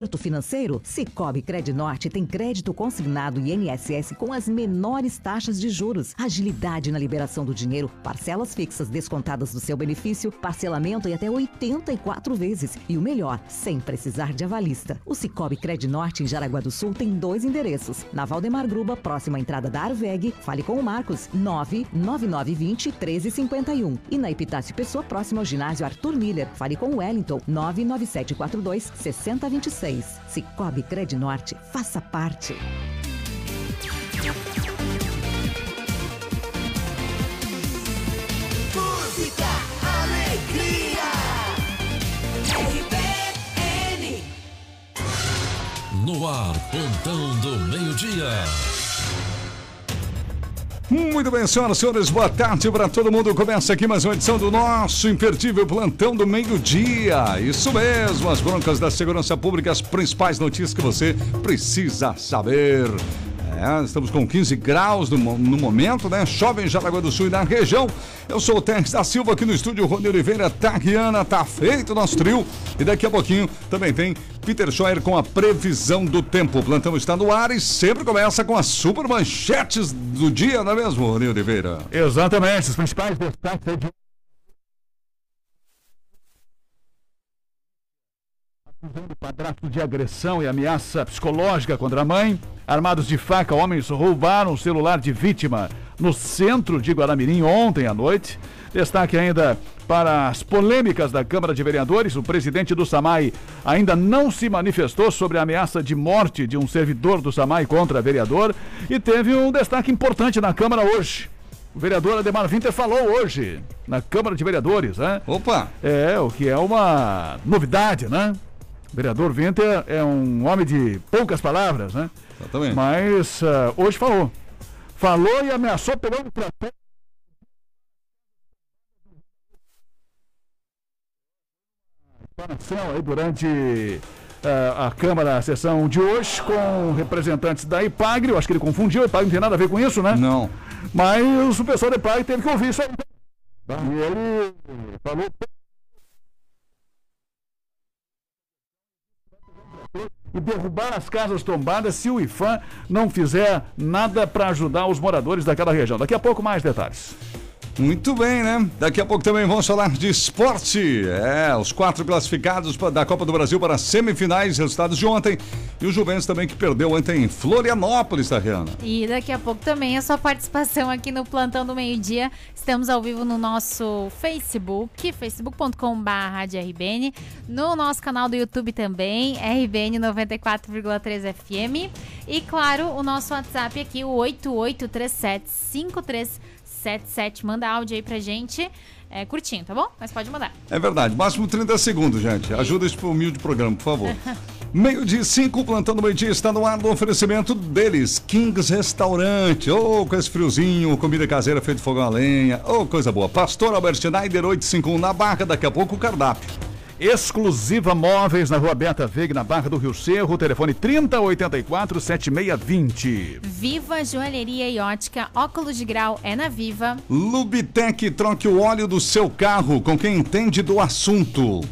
Crédito financeiro? Cicobi Norte tem crédito consignado e INSS com as menores taxas de juros, agilidade na liberação do dinheiro, parcelas fixas descontadas do seu benefício, parcelamento em até 84 vezes e o melhor, sem precisar de avalista. O Cicobi Norte em Jaraguá do Sul tem dois endereços. Na Valdemar Gruba, próxima à entrada da Arveg, fale com o Marcos, 99920 1351. E na Epitácio Pessoa, próxima ao ginásio Arthur Miller, fale com o Wellington, 99742 6026. 2023. Cicobi Norte, faça parte. Música, alegria. RBN. No ar, pontão do meio-dia. Muito bem, senhoras e senhores, boa tarde para todo mundo. Começa aqui mais uma edição do nosso imperdível plantão do meio-dia. Isso mesmo, as broncas da segurança pública, as principais notícias que você precisa saber. É, estamos com 15 graus no, no, momento, né? Chove em Jaraguá do Sul e na região. Eu sou o Tex da Silva aqui no estúdio, Rony Oliveira, Taguiana, tá feito o nosso trio. E daqui a pouquinho também tem Peter Scheuer com a previsão do tempo. O plantão está no ar e sempre começa com as super manchetes do dia, não é mesmo, Rony Oliveira? Exatamente, os principais destaques de acusando o padrasto de agressão e ameaça psicológica contra a mãe. Armados de faca, homens roubaram o celular de vítima no centro de Guaramirim ontem à noite. Destaque ainda para as polêmicas da Câmara de Vereadores. O presidente do SAMAI ainda não se manifestou sobre a ameaça de morte de um servidor do SAMAI contra vereador. E teve um destaque importante na Câmara hoje. O vereador Ademar Winter falou hoje na Câmara de Vereadores, né? Opa! É, o que é uma novidade, né? O vereador Winter é um homem de poucas palavras, né? Exatamente. Mas uh, hoje falou. Falou e ameaçou pegando o trator. aí durante uh, a Câmara, a sessão de hoje, com representantes da IPAGRE. Eu acho que ele confundiu, a IPAGRE não tem nada a ver com isso, né? Não. Mas o pessoal da IPAGRE teve que ouvir isso aí. E ele falou e derrubar as casas tombadas se o IFAM não fizer nada para ajudar os moradores daquela região. Daqui a pouco mais detalhes. Muito bem, né? Daqui a pouco também vamos falar de esporte. É, os quatro classificados da Copa do Brasil para semifinais, resultados de ontem. E o Juventus também que perdeu ontem em Florianópolis, Rihanna? E daqui a pouco também a sua participação aqui no Plantão do Meio Dia. Estamos ao vivo no nosso Facebook, facebook.com.br no nosso canal do YouTube também, RBN 94,3 FM. E claro, o nosso WhatsApp aqui, o 8837 77. Manda áudio aí pra gente. É curtinho, tá bom? Mas pode mandar. É verdade. Máximo 30 segundos, gente. Ajuda esse humilde programa, por favor. meio dia 5, plantando meio dia, está no ar do oferecimento deles. Kings Restaurante. Ô, oh, com esse friozinho, comida caseira feita de fogão a lenha. Ô, oh, coisa boa. Pastor Albert Schneider 851 na barca. Daqui a pouco o cardápio. Exclusiva Móveis na Rua Beta Veiga, na Barra do Rio Cerro, telefone 3084 7620. Viva Joalheria e Ótica, óculos de grau é na Viva. Lubitec, troque o óleo do seu carro com quem entende do assunto.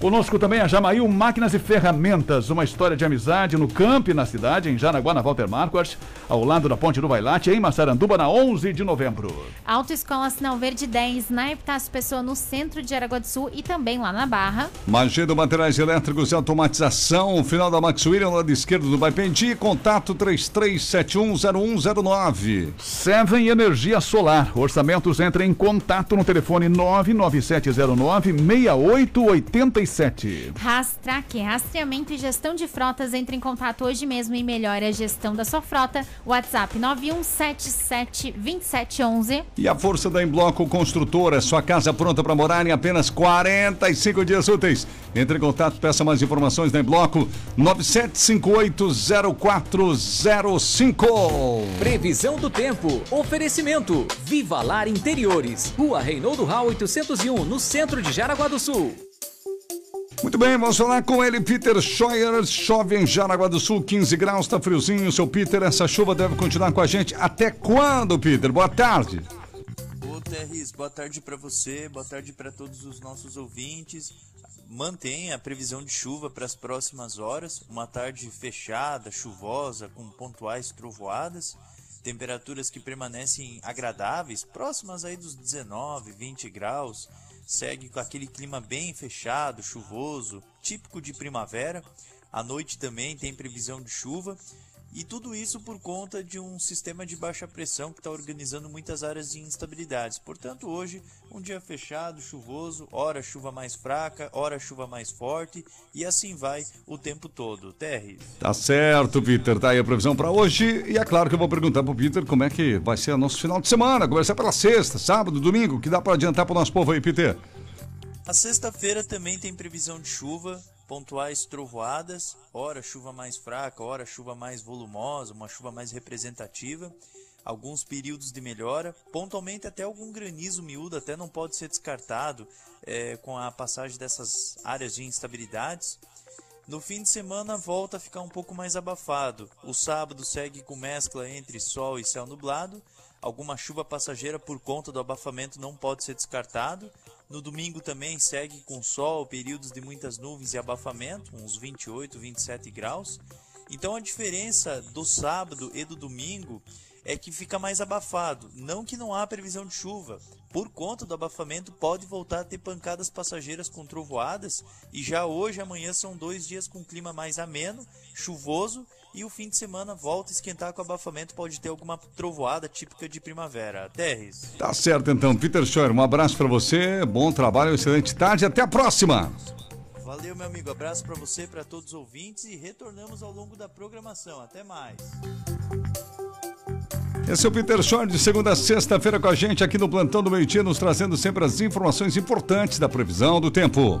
Conosco também a Jamail Máquinas e Ferramentas, uma história de amizade no campo e na cidade, em Jaraguá, na Walter Marquardt, ao lado da Ponte do Bailate, em Massaranduba, na 11 de novembro. Autoescola Sinal Verde 10, na Epitácio Pessoa, no centro de Jaraguá do Sul e também lá na Barra. Magedo Materiais Elétricos e Automatização, final da Max William, lado esquerdo do Baipendi, contato 33710109. Seven Energia Solar, orçamentos entrem em contato no telefone 99709 6885 37. Rastrac, rastreamento e gestão de frotas. Entre em contato hoje mesmo e melhore a gestão da sua frota. WhatsApp 91772711. E a força da Embloco Construtora, sua casa pronta para morar em apenas 45 dias úteis. Entre em contato, peça mais informações da Embloco 97580405. Previsão do tempo. Oferecimento. Viva Lar Interiores. Rua Reinaldo Rau 801, no centro de Jaraguá do Sul. Muito bem, vamos falar com ele, Peter Scheuer. Chove em Jaraguá do Sul, 15 graus, tá friozinho. Seu Peter, essa chuva deve continuar com a gente até quando, Peter? Boa tarde. Ô, Terris, boa tarde para você, boa tarde para todos os nossos ouvintes. mantém a previsão de chuva para as próximas horas, uma tarde fechada, chuvosa, com pontuais trovoadas, temperaturas que permanecem agradáveis, próximas aí dos 19, 20 graus, segue com aquele clima bem fechado, chuvoso, típico de primavera. À noite também tem previsão de chuva e tudo isso por conta de um sistema de baixa pressão que está organizando muitas áreas de instabilidades. Portanto, hoje, um dia fechado, chuvoso, hora chuva mais fraca, hora chuva mais forte e assim vai o tempo todo. Terry. Tá certo, Peter. Tá aí a previsão para hoje. E é claro que eu vou perguntar pro Peter como é que vai ser o nosso final de semana. Começar pela sexta, sábado, domingo. que dá para adiantar pro nosso povo aí, Peter? A sexta-feira também tem previsão de chuva, pontuais trovoadas, hora chuva mais fraca, hora chuva mais volumosa, uma chuva mais representativa, alguns períodos de melhora, pontualmente até algum granizo miúdo, até não pode ser descartado é, com a passagem dessas áreas de instabilidades. No fim de semana volta a ficar um pouco mais abafado. O sábado segue com mescla entre sol e céu nublado. Alguma chuva passageira por conta do abafamento não pode ser descartado. No domingo também segue com sol, períodos de muitas nuvens e abafamento, uns 28, 27 graus. Então a diferença do sábado e do domingo é que fica mais abafado. Não que não há previsão de chuva. Por conta do abafamento, pode voltar a ter pancadas passageiras com trovoadas. E já hoje e amanhã são dois dias com clima mais ameno, chuvoso e o fim de semana volta a esquentar com abafamento, pode ter alguma trovoada típica de primavera. Terres. Tá certo então, Peter Schor, um abraço para você, bom trabalho, excelente tarde, até a próxima. Valeu, meu amigo, abraço para você, para todos os ouvintes e retornamos ao longo da programação. Até mais. Esse é o Peter Schor, de segunda a sexta-feira com a gente aqui no Plantão do Meio Dia, nos trazendo sempre as informações importantes da previsão do tempo.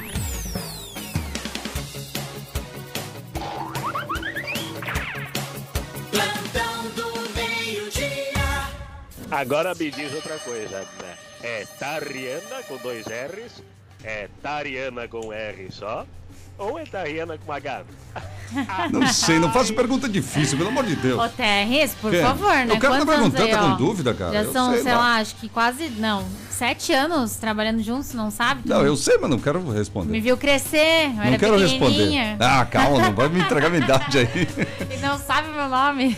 Agora me diz outra coisa, né? É Tariana com dois R's? É Tariana com R só? Ou é Tariana com H? Não sei, não faço pergunta difícil, pelo amor de Deus. Ô, Terres, por Quê? favor, né? O cara tá Quantos anos perguntando, tá com dúvida, cara? Já Eu são, sei sei lá, acho que quase, não, sete anos trabalhando juntos, não sabe? Não, eu sei, mas não quero responder. Me viu crescer, eu Não era quero responder. Ah, calma, não vai me entregar minha idade aí. E não sabe meu nome.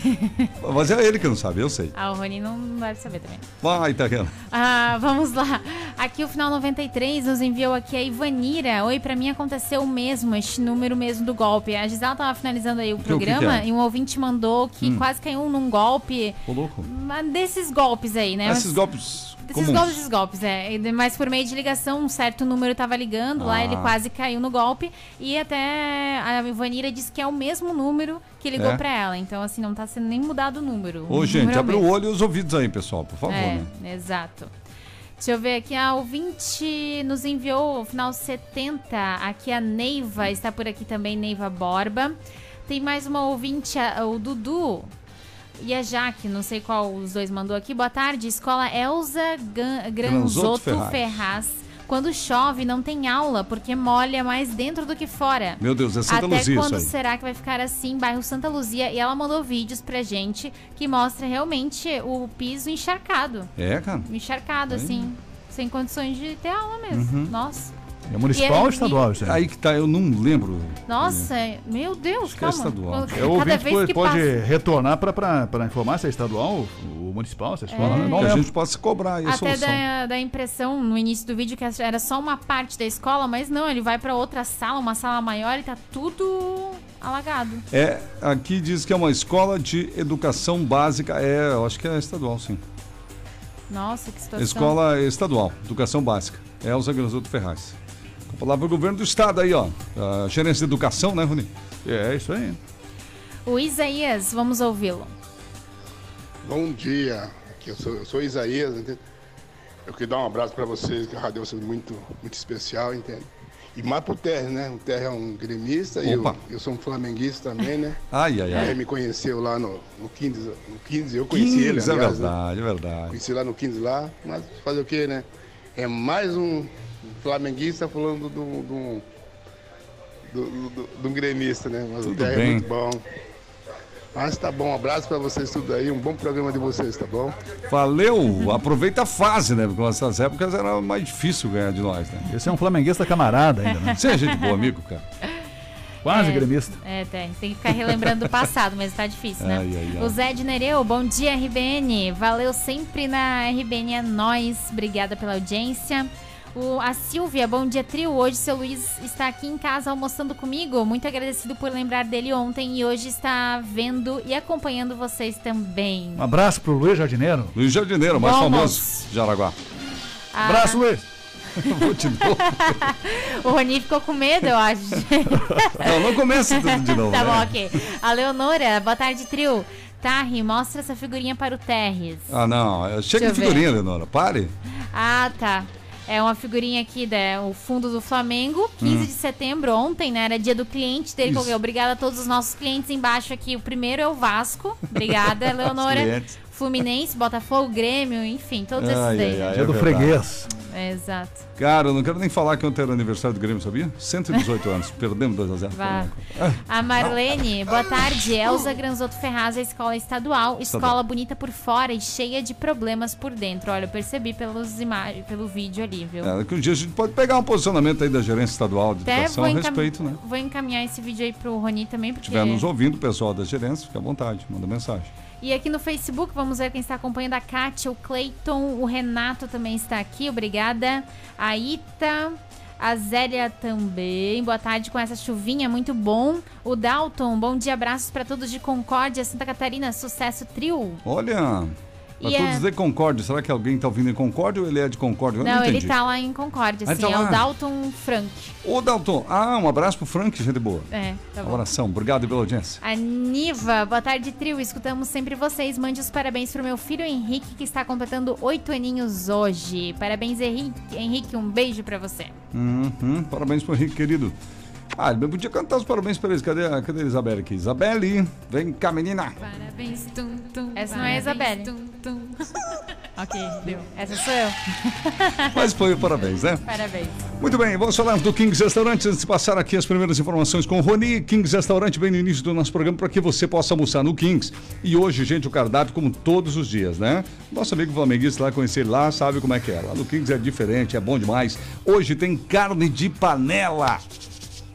Mas é ele que não sabe, eu sei. Ah, o Rony não deve saber também. Vai, Tariana. Ah, vamos lá. Aqui o final 93 nos enviou aqui a Ivanira. Oi, pra mim aconteceu o mesmo, este número mesmo do golpe. A Gisela tava finalizando aí o que que programa é? e um ouvinte mandou que Hum. quase caiu num golpe. Ô, louco. Desses golpes aí, né? Esses Mas- golpes Comuns. golpes, esses golpes, é. Mas por meio de ligação, um certo número tava ligando lá, Ah. ele quase caiu no golpe. E até a Ivanira disse que é o mesmo número que ligou É? pra ela. Então, assim, não tá sendo nem mudado o número. Ô, O gente, número é abre o olho e os ouvidos aí, pessoal, por favor, É, né? exato. Deixa eu ver aqui, a ouvinte nos enviou o final 70. Aqui a Neiva está por aqui também, Neiva Borba. Tem mais uma ouvinte, o Dudu e a Jaque, não sei qual os dois mandou aqui. Boa tarde, escola Elza Gan- Granzotto Ferraz. Ferraz. Quando chove, não tem aula, porque molha mais dentro do que fora. Meu Deus, é Santa Até Luzia quando isso aí. será que vai ficar assim, bairro Santa Luzia? E ela mandou vídeos pra gente que mostra realmente o piso encharcado. É, cara. Encharcado, Aí. assim. Sem condições de ter aula mesmo. Uhum. Nossa. É municipal ou estadual isso aí? Aí que tá, eu não lembro. Nossa, meu Deus, que é calma. estadual. Cada É o ouvinte vez pode, que pode passa. retornar para informar se é estadual, o municipal, se é escola. É. né? Não que a gente possa cobrar aí a Até da, da impressão no início do vídeo que era só uma parte da escola, mas não, ele vai pra outra sala, uma sala maior e tá tudo alagado. É, aqui diz que é uma escola de educação básica. É, eu acho que é estadual, sim. Nossa, que situação. Escola estadual, educação básica. Elza Granzoto Ferraz. Palavra do governo do estado aí, ó. A gerência de educação, né, Rony? É, isso aí. O Isaías, vamos ouvi-lo. Bom dia, aqui eu sou, eu sou Isaías, entende? Eu queria dar um abraço para vocês, que a rádio é muito, muito especial, entende? E mais pro Terra, né? O Terra é um gremista e eu, eu sou um flamenguista também, né? Ai, ai, ai. Ele me conheceu lá no, no 15, no 15, eu conheci ele, 15, é aliás, né? verdade, é verdade. Conheci lá no 15 lá, mas fazer o quê, né? É mais um flamenguista falando do, do, do, do, do- de um gremista, né? Mas Tudo o Terra bem. é muito bom. Mas tá bom, um abraço pra vocês tudo aí, um bom programa de vocês, tá bom? Valeu, aproveita a fase, né? Porque nessas épocas era mais difícil ganhar de nós, né? Esse é um flamenguista camarada ainda, né? Você é gente boa, amigo, cara. Quase É. gremista. É, tem, tem que ficar relembrando do passado, mas tá difícil, né? Ai, ai, ai. O Zé de Nereu, bom dia, RBN. Valeu sempre na RBN, é nóis. Obrigada pela audiência. O, a Silvia, bom dia, trio. Hoje seu Luiz está aqui em casa almoçando comigo. Muito agradecido por lembrar dele ontem e hoje está vendo e acompanhando vocês também. Um abraço pro Luiz Jardineiro. Luiz Jardineiro, mais Vamos. famoso de Araguá. Ah, Abraço, Luiz. Vou te dar. O Rony ficou com medo, eu acho. Não, não começa tudo de novo. tá né? bom, ok. A Leonora, boa tarde, trio. Tarri, mostra essa figurinha para o Terres. Ah, não. Chega Deixa de eu ver. figurinha, Leonora. Pare. Ah, tá. É uma figurinha aqui, né? O fundo do Flamengo, 15 Hum. de setembro, ontem, né? Era dia do cliente dele. Isso. Obrigada a todos os nossos clientes embaixo aqui. O primeiro é o Vasco. Obrigada, Leonora. Fluminense, Botafogo, Grêmio, enfim, todos esses Ai, daí. ai, ai. Dia É do verdade. freguês. É, exato. Cara, eu não quero nem falar que ontem era aniversário do Grêmio, sabia? 118 anos. Perdemos 2x0. Vá. A Marlene, boa tarde. Elza Granzotto Ferraz, a escola estadual. Escola bonita por fora e cheia de problemas por dentro. Olha, eu percebi pelos imagens, pelo vídeo ali, viu? É, que um dia a gente pode pegar um posicionamento aí da gerência estadual de Até educação a respeito, né? vou encaminhar esse vídeo aí pro Rony também, porque. Se estiver nos ouvindo, o pessoal da gerência, fica à vontade, manda mensagem. E aqui no Facebook, vamos ver quem está acompanhando a Kátia, o Cleiton, o Renato também está aqui, obrigada. A Ita, a Zélia também. Boa tarde com essa chuvinha, muito bom. O Dalton, bom dia, abraços para todos de Concórdia, Santa Catarina, sucesso trio. Olha, pra E todos é- de Concórdia, será que alguém tá ouvindo em Concórdia ou ele é de Concórdia? Eu não, Não, ele entendi. tá lá em Concórdia, Ah, sim, tá é o Dalton Frank. Ô, Dalton, ah, um abraço pro Frank, gente boa. É, tá bom. Abração, obrigado pela audiência. A Niva, boa tarde, trio. Escutamos sempre vocês. Mande os parabéns pro meu filho Henrique, que está completando oito aninhos hoje. Parabéns, Henrique. Henrique, um beijo pra você. Uhum, parabéns pro Henrique, querido. Ah, ele podia cantar os parabéns pra eles. Cadê, a- cadê a Isabelle aqui? Isabelle, vem cá, menina. Parabéns, tum, tum. Essa não é a Isabelle. ok, deu. Essa sou eu. Mas foi o parabéns, né? Parabéns. Muito bem, vamos falar do Kings Restaurante antes de passar aqui as primeiras informações com o Rony. Kings Restaurante bem no início do nosso programa para que você possa almoçar no Kings. E hoje, gente, o cardápio como todos os dias, né? Nosso amigo flamenguista lá, conhecer ele lá, sabe como é que é. Lá no Kings é diferente, é bom demais. Hoje tem carne de panela.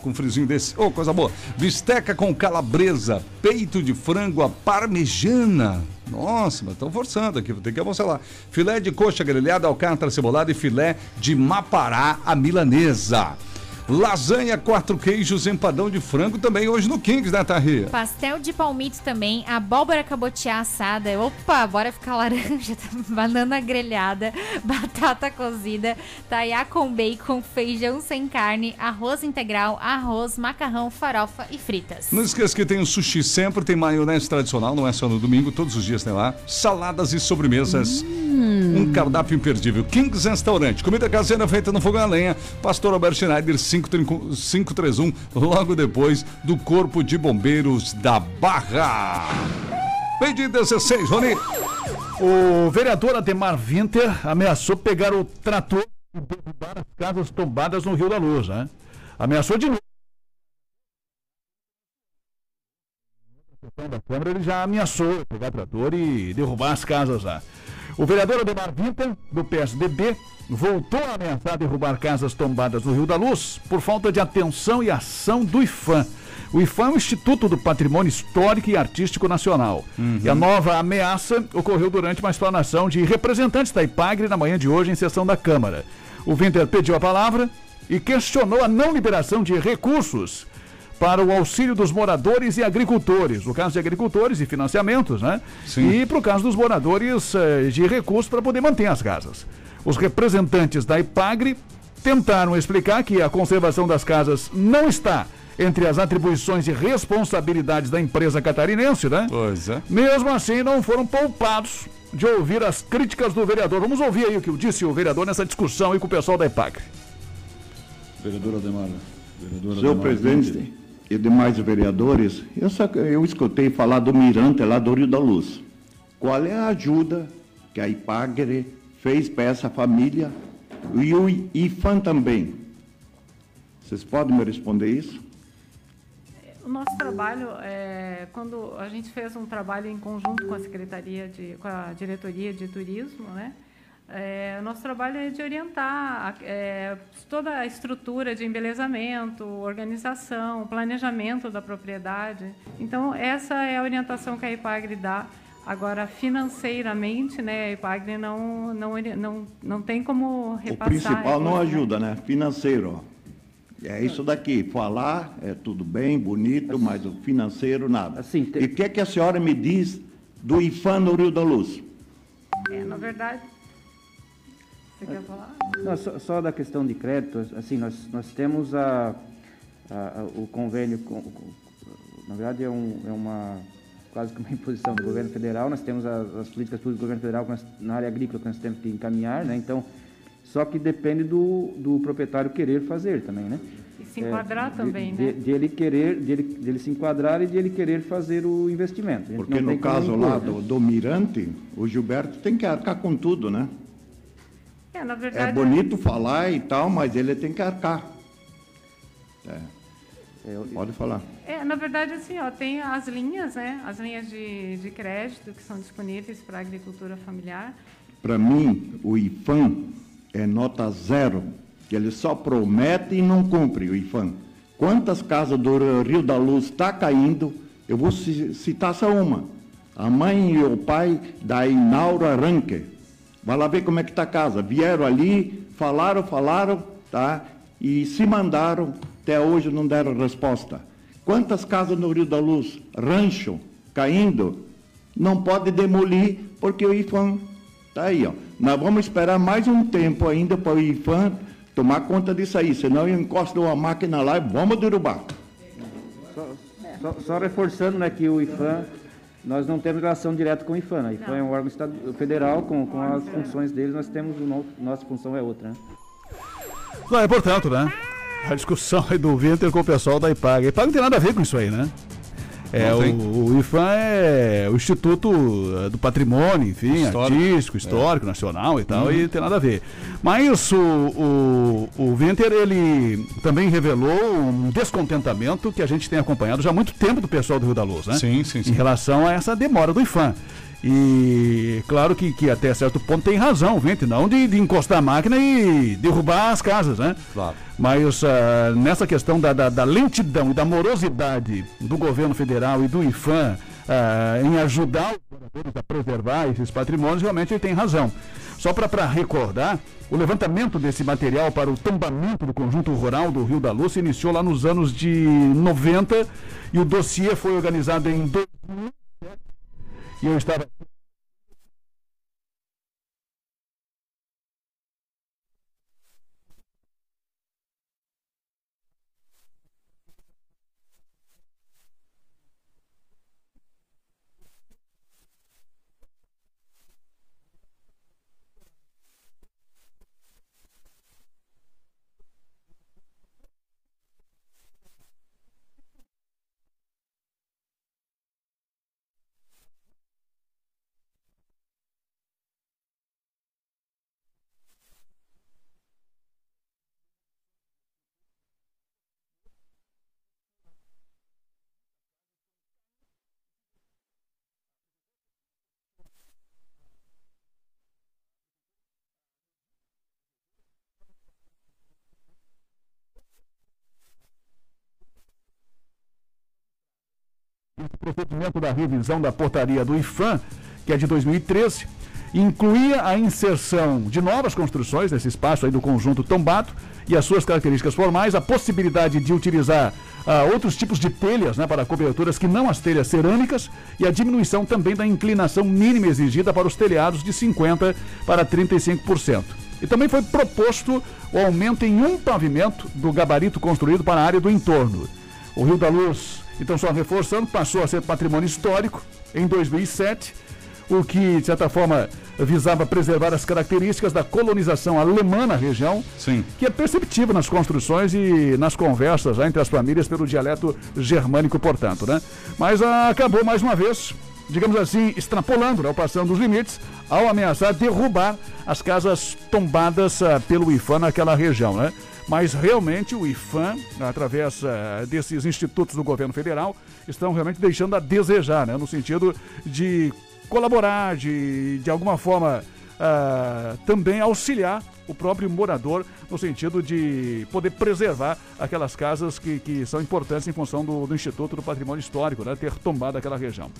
Com frizinho desse. Ô, coisa boa. Bisteca com calabresa, peito de frango à parmejana. Nossa, mas estão forçando aqui, vou ter que lá. Filé de coxa grelhada, alcatra cebolada e filé de mapará à milanesa. Lasanha, quatro queijos, empadão de frango também hoje no Kings, né, Tarri? Pastel de palmito também, abóbora cabotiá assada. Opa, bora ficar laranja, banana grelhada, batata cozida, taiá com bacon, feijão sem carne, arroz integral, arroz, macarrão, farofa e fritas. Não esqueça que tem o sushi sempre, tem maionese tradicional, não é só no domingo, todos os dias tem lá. Saladas e sobremesas. Um cardápio imperdível. Kings Restaurante, comida caseira feita no fogão a lenha. Pastor Albert Schneider 530 531, logo depois do Corpo de Bombeiros da Barra. Meio de 16, Rony. O vereador Ademar Winter ameaçou pegar o trator e derrubar as casas tombadas no Rio da Luz, né? Ameaçou de novo. da ele já ameaçou pegar trator e derrubar as casas lá. O vereador Ademar Winter, do PSDB, voltou a ameaçar derrubar casas tombadas no Rio da Luz por falta de atenção e ação do IFAM. O IFAM é o Instituto do Patrimônio Histórico e Artístico Nacional. E a nova ameaça ocorreu durante uma explanação de representantes da IPAGRE na manhã de hoje em sessão da Câmara. O Winter pediu a palavra e questionou a não liberação de recursos para o auxílio dos moradores e agricultores. No caso de agricultores e financiamentos, né? Sim. E para o caso dos moradores eh, de recursos para poder manter as casas. Os representantes da IPAGRE tentaram explicar que a conservação das casas não está entre as atribuições e responsabilidades da empresa catarinense, né? Pois é. Mesmo assim, não foram poupados de ouvir as críticas do vereador. Vamos ouvir aí o que disse o vereador nessa discussão aí com o pessoal da IPAGRE. Vereador Ademar. Vereador Senhor Ademar presidente e demais vereadores, eu, só, eu escutei falar do mirante lá do Rio da Luz. Qual é a ajuda que a IPAGRE fez para essa família e o IFAM também? Vocês podem me responder isso? O nosso trabalho, é, quando a gente fez um trabalho em conjunto com a Secretaria, de, com a Diretoria de Turismo, né? É, o nosso trabalho é de orientar é, toda a estrutura de embelezamento, organização, planejamento da propriedade. Então, essa é a orientação que a IPAGRE dá. Agora, financeiramente, né, a IPAGRE não, não, não, não tem como O repassar. principal não ajuda, né? Financeiro. É isso daqui. Falar é tudo bem, bonito, mas o financeiro nada. Assim, E o que, é que a senhora me diz do IFAM no Rio da Luz? É, na verdade. Você quer falar? Não, só, só da questão de crédito, assim, nós, nós temos a, a- a- o convênio, com, com- na verdade é, um, é uma, quase que uma imposição do governo federal, nós temos as, as políticas públicas do governo federal nós- na área agrícola que nós temos que encaminhar, né, então, só que depende do, do proprietário querer fazer também, né. E se enquadrar de- também, de, né? De ele querer, dele, dele se enquadrar e de ele querer fazer o investimento. Porque no caso impor, lá né? do, do Mirante, o Gilberto tem que arcar com tudo, né? É, na É verdade. bonito falar e tal, mas ele tem que arcar. É. Pode falar. É, na verdade, assim, ó, tem as linhas, né? As linhas de, de crédito que são disponíveis para a agricultura familiar. Para mim, o IFAM é nota zero, que ele só promete e não cumpre o IFAM. Quantas casas do Rio da Luz está caindo? Eu vou ci- citar só uma. A mãe e o pai da Inauro Arranque. Vai lá ver como é que está a casa. Vieram ali, falaram, falaram, tá? E se mandaram, até hoje não deram resposta. Quantas casas no Rio da Luz? Rancho, caindo. Não pode demolir, porque o IFAM Tá aí, ó. Nós vamos esperar mais um tempo ainda para o IFAM tomar conta disso aí, senão eu encosto uma máquina lá e vamos derrubar. Só, só- só reforçando né, que o IFAM, nós não temos relação direta com o IFAM. né? O IFAM é um órgão estado- federal, com, com as funções deles, nós temos, o no- nossa função é outra. Né? Não, é portanto, né? A discussão aí do Winter com o pessoal da IPAG. A IPAG não tem nada a ver com isso aí, né? É, o, o IFAM é o Instituto eh, do Patrimônio, enfim, Histórico. artístico, histórico, nacional e tal, e tem nada a ver. Mas o, o, o Winter, ele também revelou um descontentamento que a gente tem acompanhado já há muito tempo do pessoal do Rio da Luz, né? Sim, sim, sim. Em relação a essa demora do IFAM. E claro que, que até certo ponto tem razão, o Winter, não de, de encostar a máquina e derrubar as casas, né? Claro. Mas ah, nessa questão da, da, da lentidão e da morosidade do governo federal e do IFAM ah, em ajudar os moradores a preservar esses patrimônios, realmente ele tem razão. Só para recordar, o levantamento desse material para o tombamento do conjunto rural do Rio da Luz se iniciou lá nos anos de 90 e o dossiê foi organizado em 2007 e eu procedimento da revisão da portaria do IFAM, que é de 2013, incluía a inserção de novas construções nesse espaço aí do conjunto tombado e as suas características formais, a possibilidade de utilizar ah, outros tipos de telhas né, para coberturas que não as telhas cerâmicas e a diminuição também da inclinação mínima exigida para os telhados de 50% para 35%. E também foi proposto o aumento em um pavimento do gabarito construído para a área do entorno. O Rio da Luz, então só reforçando, passou a ser patrimônio histórico em 2007. o que, de certa forma, visava preservar as características da colonização alemã na região, Sim. que é perceptível nas construções e nas conversas já entre as famílias pelo dialeto germânico, portanto, né? Mas ah, acabou mais uma vez, digamos assim, extrapolando, né, passando os limites, ao ameaçar derrubar as casas tombadas ah, pelo IFAM naquela região, né? Mas realmente o IFAM, através ah, desses institutos do governo federal, estão realmente deixando a desejar, né? No sentido de colaborar, de, de alguma forma ah, também auxiliar o próprio morador no sentido de poder preservar aquelas casas que, que são importantes em função do, do Instituto do Patrimônio Histórico, né? Ter tombado aquela região.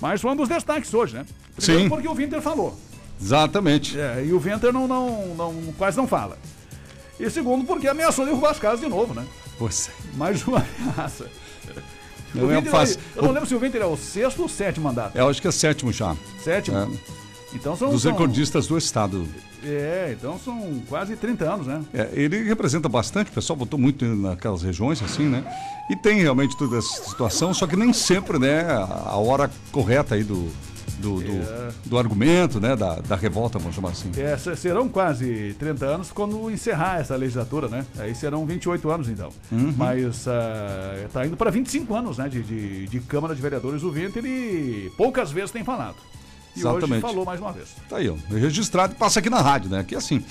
Mas foi um dos destaques hoje, né? Primeiro Sim. porque o Winter falou. Exatamente. É, e o Winter não, não, não, quase não fala. E segundo porque ameaçou derrubar as casas de novo, né? Pois é. Mais uma ameaça. Não O é Winter, fácil. Eu não lembro se o Winter é o sexto ou sétimo mandato. Eu acho que é sétimo já. Sétimo? É. Então são. Dos são- recordistas do estado. É, então são quase 30 anos, né? É, ele representa bastante, o pessoal votou muito naquelas regiões, assim, né? E tem realmente toda essa situação, só que nem sempre, né, a hora correta aí do, do, do, É. do argumento, né, da, da revolta, vamos chamar assim. É, se- serão quase 30 anos quando encerrar essa legislatura, né? Aí serão 28 anos, então. Uhum. Mas está indo para 25 anos né, de, de, de Câmara de Vereadores do Winter e poucas vezes tem falado. E hoje Exatamente. falou mais uma vez. Tá aí, ó, registrado e passa aqui na rádio, né? Aqui é assim.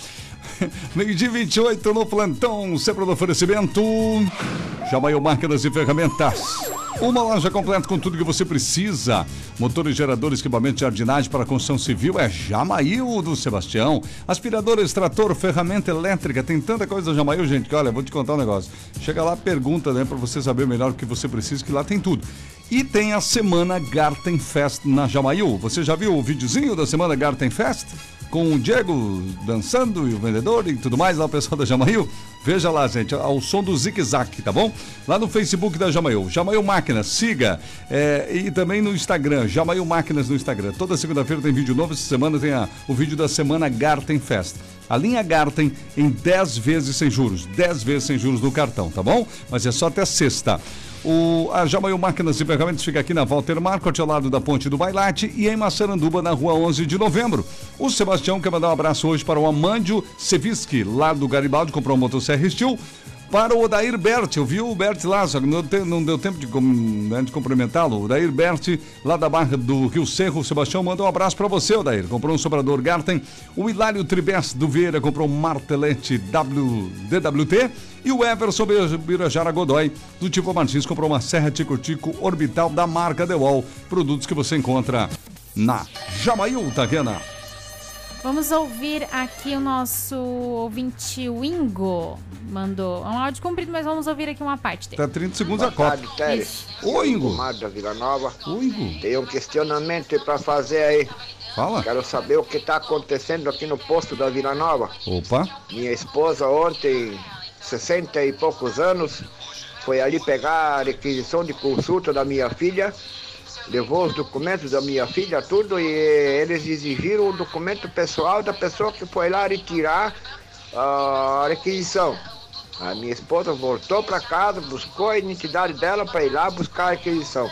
Meio dia 28 no plantão, sempre no oferecimento. Jamaio Máquinas e Ferramentas. Uma loja completa com tudo que você precisa. Motores, geradores, equipamento de jardinagem para construção civil é Jamail do Sebastião. Aspirador, extrator, ferramenta elétrica. Tem tanta coisa Jamail, gente, que olha, vou te contar um negócio. Chega lá, pergunta, né, para você saber melhor o que você precisa, que lá tem tudo. E tem a semana Garten Fest na Jamail. Você já viu o videozinho da semana Garten Fest? Com o Diego dançando e o vendedor e tudo mais, lá o pessoal da Jamail. Veja lá, gente, ao som do Zig Zag, tá bom? Lá no Facebook da Jamail. Jamail Máquinas, siga. É, e também no Instagram, Jamail Máquinas no Instagram. Toda segunda-feira tem vídeo novo. Essa semana tem a- o vídeo da semana Garten Fest. A linha Garten em 10 vezes sem juros. 10 vezes sem juros no cartão, tá bom? Mas é só até sexta. O, a Jamail Máquinas e Ferramentas fica aqui na Walter Marcot, ao lado da Ponte do Bailate, e em Massaranduba, na rua 11 de novembro. O Sebastião quer mandar um abraço hoje para o Amandio Seviski, lá do Garibaldi, comprou um motosserra Steel. Para o Odair Bert, eu vi o Bert lá, só que não, te- não deu tempo de, né, de cumprimentá-lo. O Odair Bert, lá da Barra do Rio Cerro, Sebastião mandou um abraço para você, Odair. Comprou um sobrador Garten. O Hilário Tribes do Vieira comprou um martelete w, DWT. E o Everson Bir- Birajara Godoy, do Tipo Martins, comprou uma serra Tico-Tico orbital da marca The Wall. Produtos que você encontra na Jamail, Taviana. Vamos ouvir aqui o nosso ouvinte Wingo. Mandou. É um áudio comprido, mas vamos ouvir aqui uma parte dele. Tá 30 segundos a Boa copa. tarde, Teres. Oi, Ingo. Da Vila Nova. Oi, Ingo. Tem um questionamento para fazer aí. Fala. Quero saber o que está acontecendo aqui no posto da Vila Nova. Opa. Minha esposa ontem, 60 e poucos anos, foi ali pegar a requisição de consulta da minha filha, levou os documentos da minha filha, tudo, e eles exigiram o documento pessoal da pessoa que foi lá retirar a requisição. A minha esposa voltou para casa, buscou a identidade dela para ir lá buscar a requisição.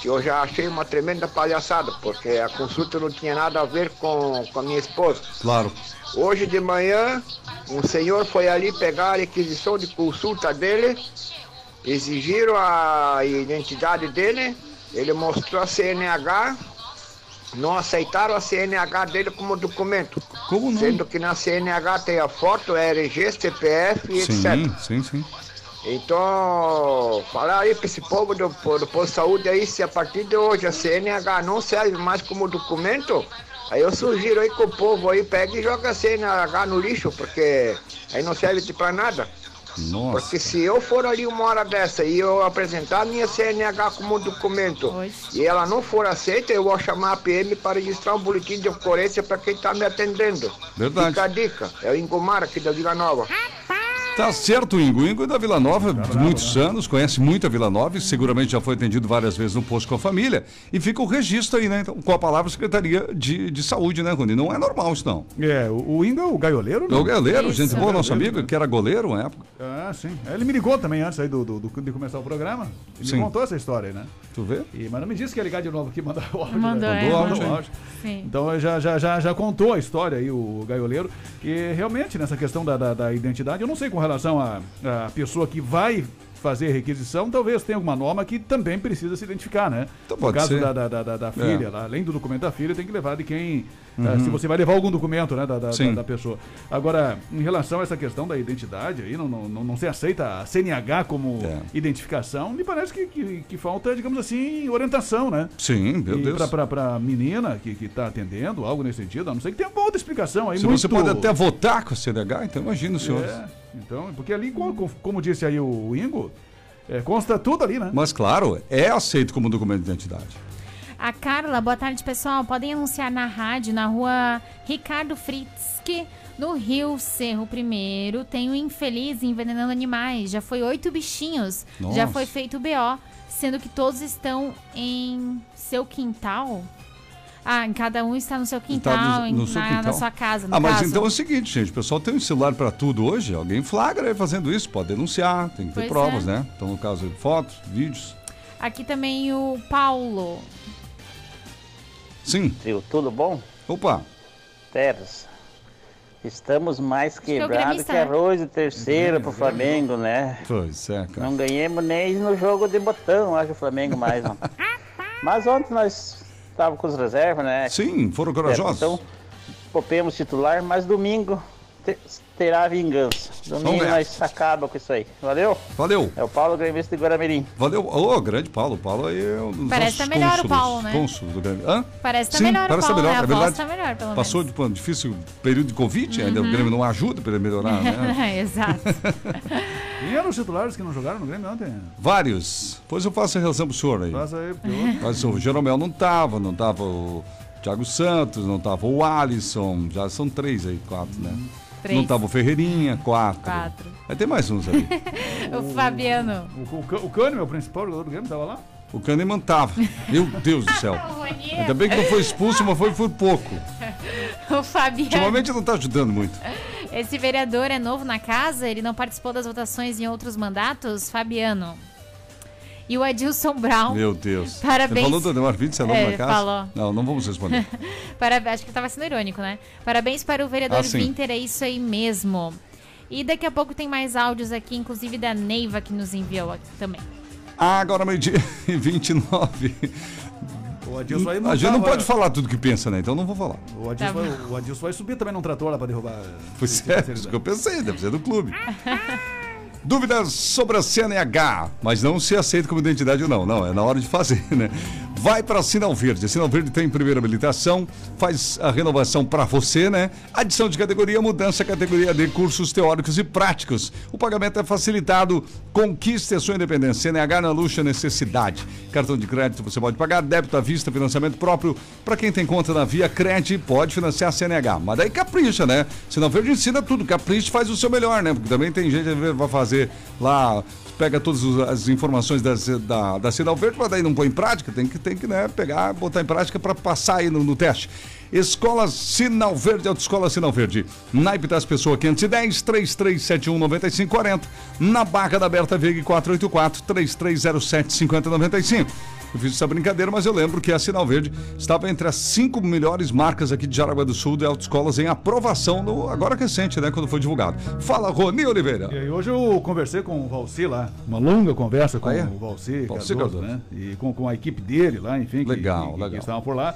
Que eu já achei uma tremenda palhaçada, porque a consulta não tinha nada a ver com, com a minha esposa. Claro. Hoje de manhã, um senhor foi ali pegar a requisição de consulta dele, exigiram a identidade dele, ele mostrou a CNH, não aceitaram a CNH dele como documento. Como não? Sendo que na CNH tem a foto, RG, CPF e Sim, etc. sim, sim. Então, falar aí para esse povo do, do posto de saúde aí, se a partir de hoje a CNH não serve mais como documento, aí eu sugiro aí que o povo aí pega e joga a CNH no lixo, porque aí não serve para nada. Nossa. Porque se eu for ali uma hora dessa e eu apresentar a minha CNH como documento e ela não for aceita, eu vou chamar a PM para registrar um boletim de ocorrência para quem está me atendendo. Verdade. Fica a dica. É o Ingomar aqui da Vila Nova. Tá certo, Ingo. O Ingo é da Vila Nova, de muitos anos, conhece muito a Vila Nova e seguramente já foi atendido várias vezes no posto com a família. E fica o registro aí, né? Então, com a palavra Secretaria de, de Saúde, né, Rony? Não é normal isso, não. É, o, o Ingo é o gaioleiro, É não? o goleiro, gente boa, nosso Gaioleiro, amigo, né? que era goleiro na época. Ah, sim. Ele me ligou também antes aí do, do- do- de começar o programa. Ele Sim. me contou essa história aí, né? Tu vê? E, mas não me disse que ia ligar de novo aqui mandar o áudio. Mandou, né? é, Mandou mandou. o áudio. Sim. Então já, já, já, já contou a história aí, o gaioleiro. E realmente, nessa questão da, da, da identidade, eu não sei com relação à à pessoa que vai fazer requisição, talvez tenha alguma norma que também precisa se identificar, né? Então no caso ser. da, da, da, da- da filha, É. lá, além do documento da filha, tem que levar de quem. Uhum. eh, se você vai levar algum documento, né, da, da, pessoa. Agora, em relação a essa questão da identidade, aí não, não, não, não se aceita a CNH como É. identificação, me parece que, que, que falta, digamos assim, orientação, né? Sim, meu e Deus. Pra, pra, pra menina que, que tá atendendo, algo nesse sentido, a não sei que tenha uma outra explicação aí. Se muito... você pode até votar com a CNH, então imagina senhores. É, então, porque ali, como, como disse aí o Ingo, é, consta tudo ali, né? Mas claro, é aceito como documento de identidade. A Carla, boa tarde, pessoal. Podem anunciar na rádio, na rua Ricardo Fritzky, no Rio Cerro Primeiro. Tem um infeliz envenenando animais. Já foi oito bichinhos. Já Nossa. foi feito o BO, sendo que todos estão em seu quintal. Ah, em cada um está no seu quintal, Tá no- em- no seu na, quintal. na sua casa. No Ah, mas caso. então é o seguinte, gente, o pessoal tem um celular pra tudo hoje, alguém flagra aí fazendo isso, pode denunciar, tem que ter Pois provas, é. né? Então, no caso, fotos, vídeos. Aqui também o Paulo. Sim. Tio, tudo bom? Opa. Teres. Estamos mais é quebrados que né? arroz de terceira pro Flamengo, né? Pois é, cara. Não ganhamos nem no jogo de botão, acho o Flamengo mais. Mas ontem nós estávamos com os reservas, né? Sim, foram corajosos. Então, copemos titular, mas domingo terá vingança. Domingo nós acaba com isso aí. Valeu? Valeu. É o Paulo Gremista de Guaramirim. Valeu. Ô, grande Paulo. O Paulo aí é um dos Parece tá melhor o Paulo, né? cônsulos do Grêmio. Hã? Parece tá Sim, melhor o parece tá Paulo, melhor, né? A é verdade. tá melhor, pelo Passou de um difícil período de Covid, ainda o Uhum. Grêmio não ajuda para ele melhorar, né? Exato. Quem eram os titulares que não jogaram no Grêmio ontem? Vários. Depois eu faço a relação pro senhor aí. Faça aí, porque eu- Mas o Jeromel não tava, não tava o Thiago Santos, não tava o Alisson, já são três aí, quatro, né? Três. Não tava o Ferreirinha, quatro. Quatro. Aí tem mais uns ali. o Fabiano. O, o, o Cânimo, o principal jogador do Grêmio, tava lá? O Kahneman tava. Meu Deus do céu. Ainda bem que não foi expulso, mas foi por pouco. O Fabiano. Ultimamente não tá ajudando muito. Esse vereador é novo na casa, ele não participou das votações em outros mandatos? Fabiano. E o Adilson Brown. Meu Deus. Parabéns. Você falou do Ademar você é novo É, na casa? falou. Não, não vamos responder. Parabéns, acho que tava sendo irônico, né? Parabéns para o vereador Ah. Winter, é isso aí mesmo. E daqui a pouco tem mais áudios aqui, inclusive da Neiva que nos enviou aqui também. Ah, agora meio-dia e 29. O Adilson aí A gente não pode falar tudo que pensa, né? Então não vou falar. O Adilson, Tá vai, o Adilson vai subir também num trator lá pra derrubar. Pois é, isso que eu pensei, deve ser do clube. Dúvidas sobre a CNH, mas não se aceita como identidade ou não. Não, é na hora de fazer, né? Vai para Sinal Verde. Sinal Verde tem primeira habilitação, faz a renovação para você, né? Adição de categoria, mudança categoria de cursos teóricos e práticos. O pagamento é facilitado. Conquiste a sua independência. CNH luxo, é necessidade. Cartão de crédito você pode pagar, débito à vista, financiamento próprio. Para quem tem conta na Via Cred, pode financiar a CNH. Mas daí capricha, né? Sinal Verde ensina tudo. Capricha faz o seu melhor, né? Porque também tem gente que vai fazer lá pega todas as informações da, da, da Sinal Verde, mas daí não põe em prática, tem que, tem que né, pegar, botar em prática para passar aí no, no teste. Escola Sinal Verde, Autoescola Sinal Verde. Naipe das Pessoas 510 3371 9540. Na Barra da Berta Veiga 484 3307 5095. Eu fiz essa brincadeira, mas eu lembro que a Sinal Verde estava entre as cinco melhores marcas aqui de Jaraguá do Sul de autoescolas em aprovação, no, agora recente, né? Quando foi divulgado. Fala, Rony Oliveira. E aí hoje eu conversei com o Valci lá, uma longa conversa com Ah, é? o Valci, Valci Cardoso, Cardoso. né? E com, com a equipe dele lá, enfim, que, Legal, que, que legal. estavam por lá.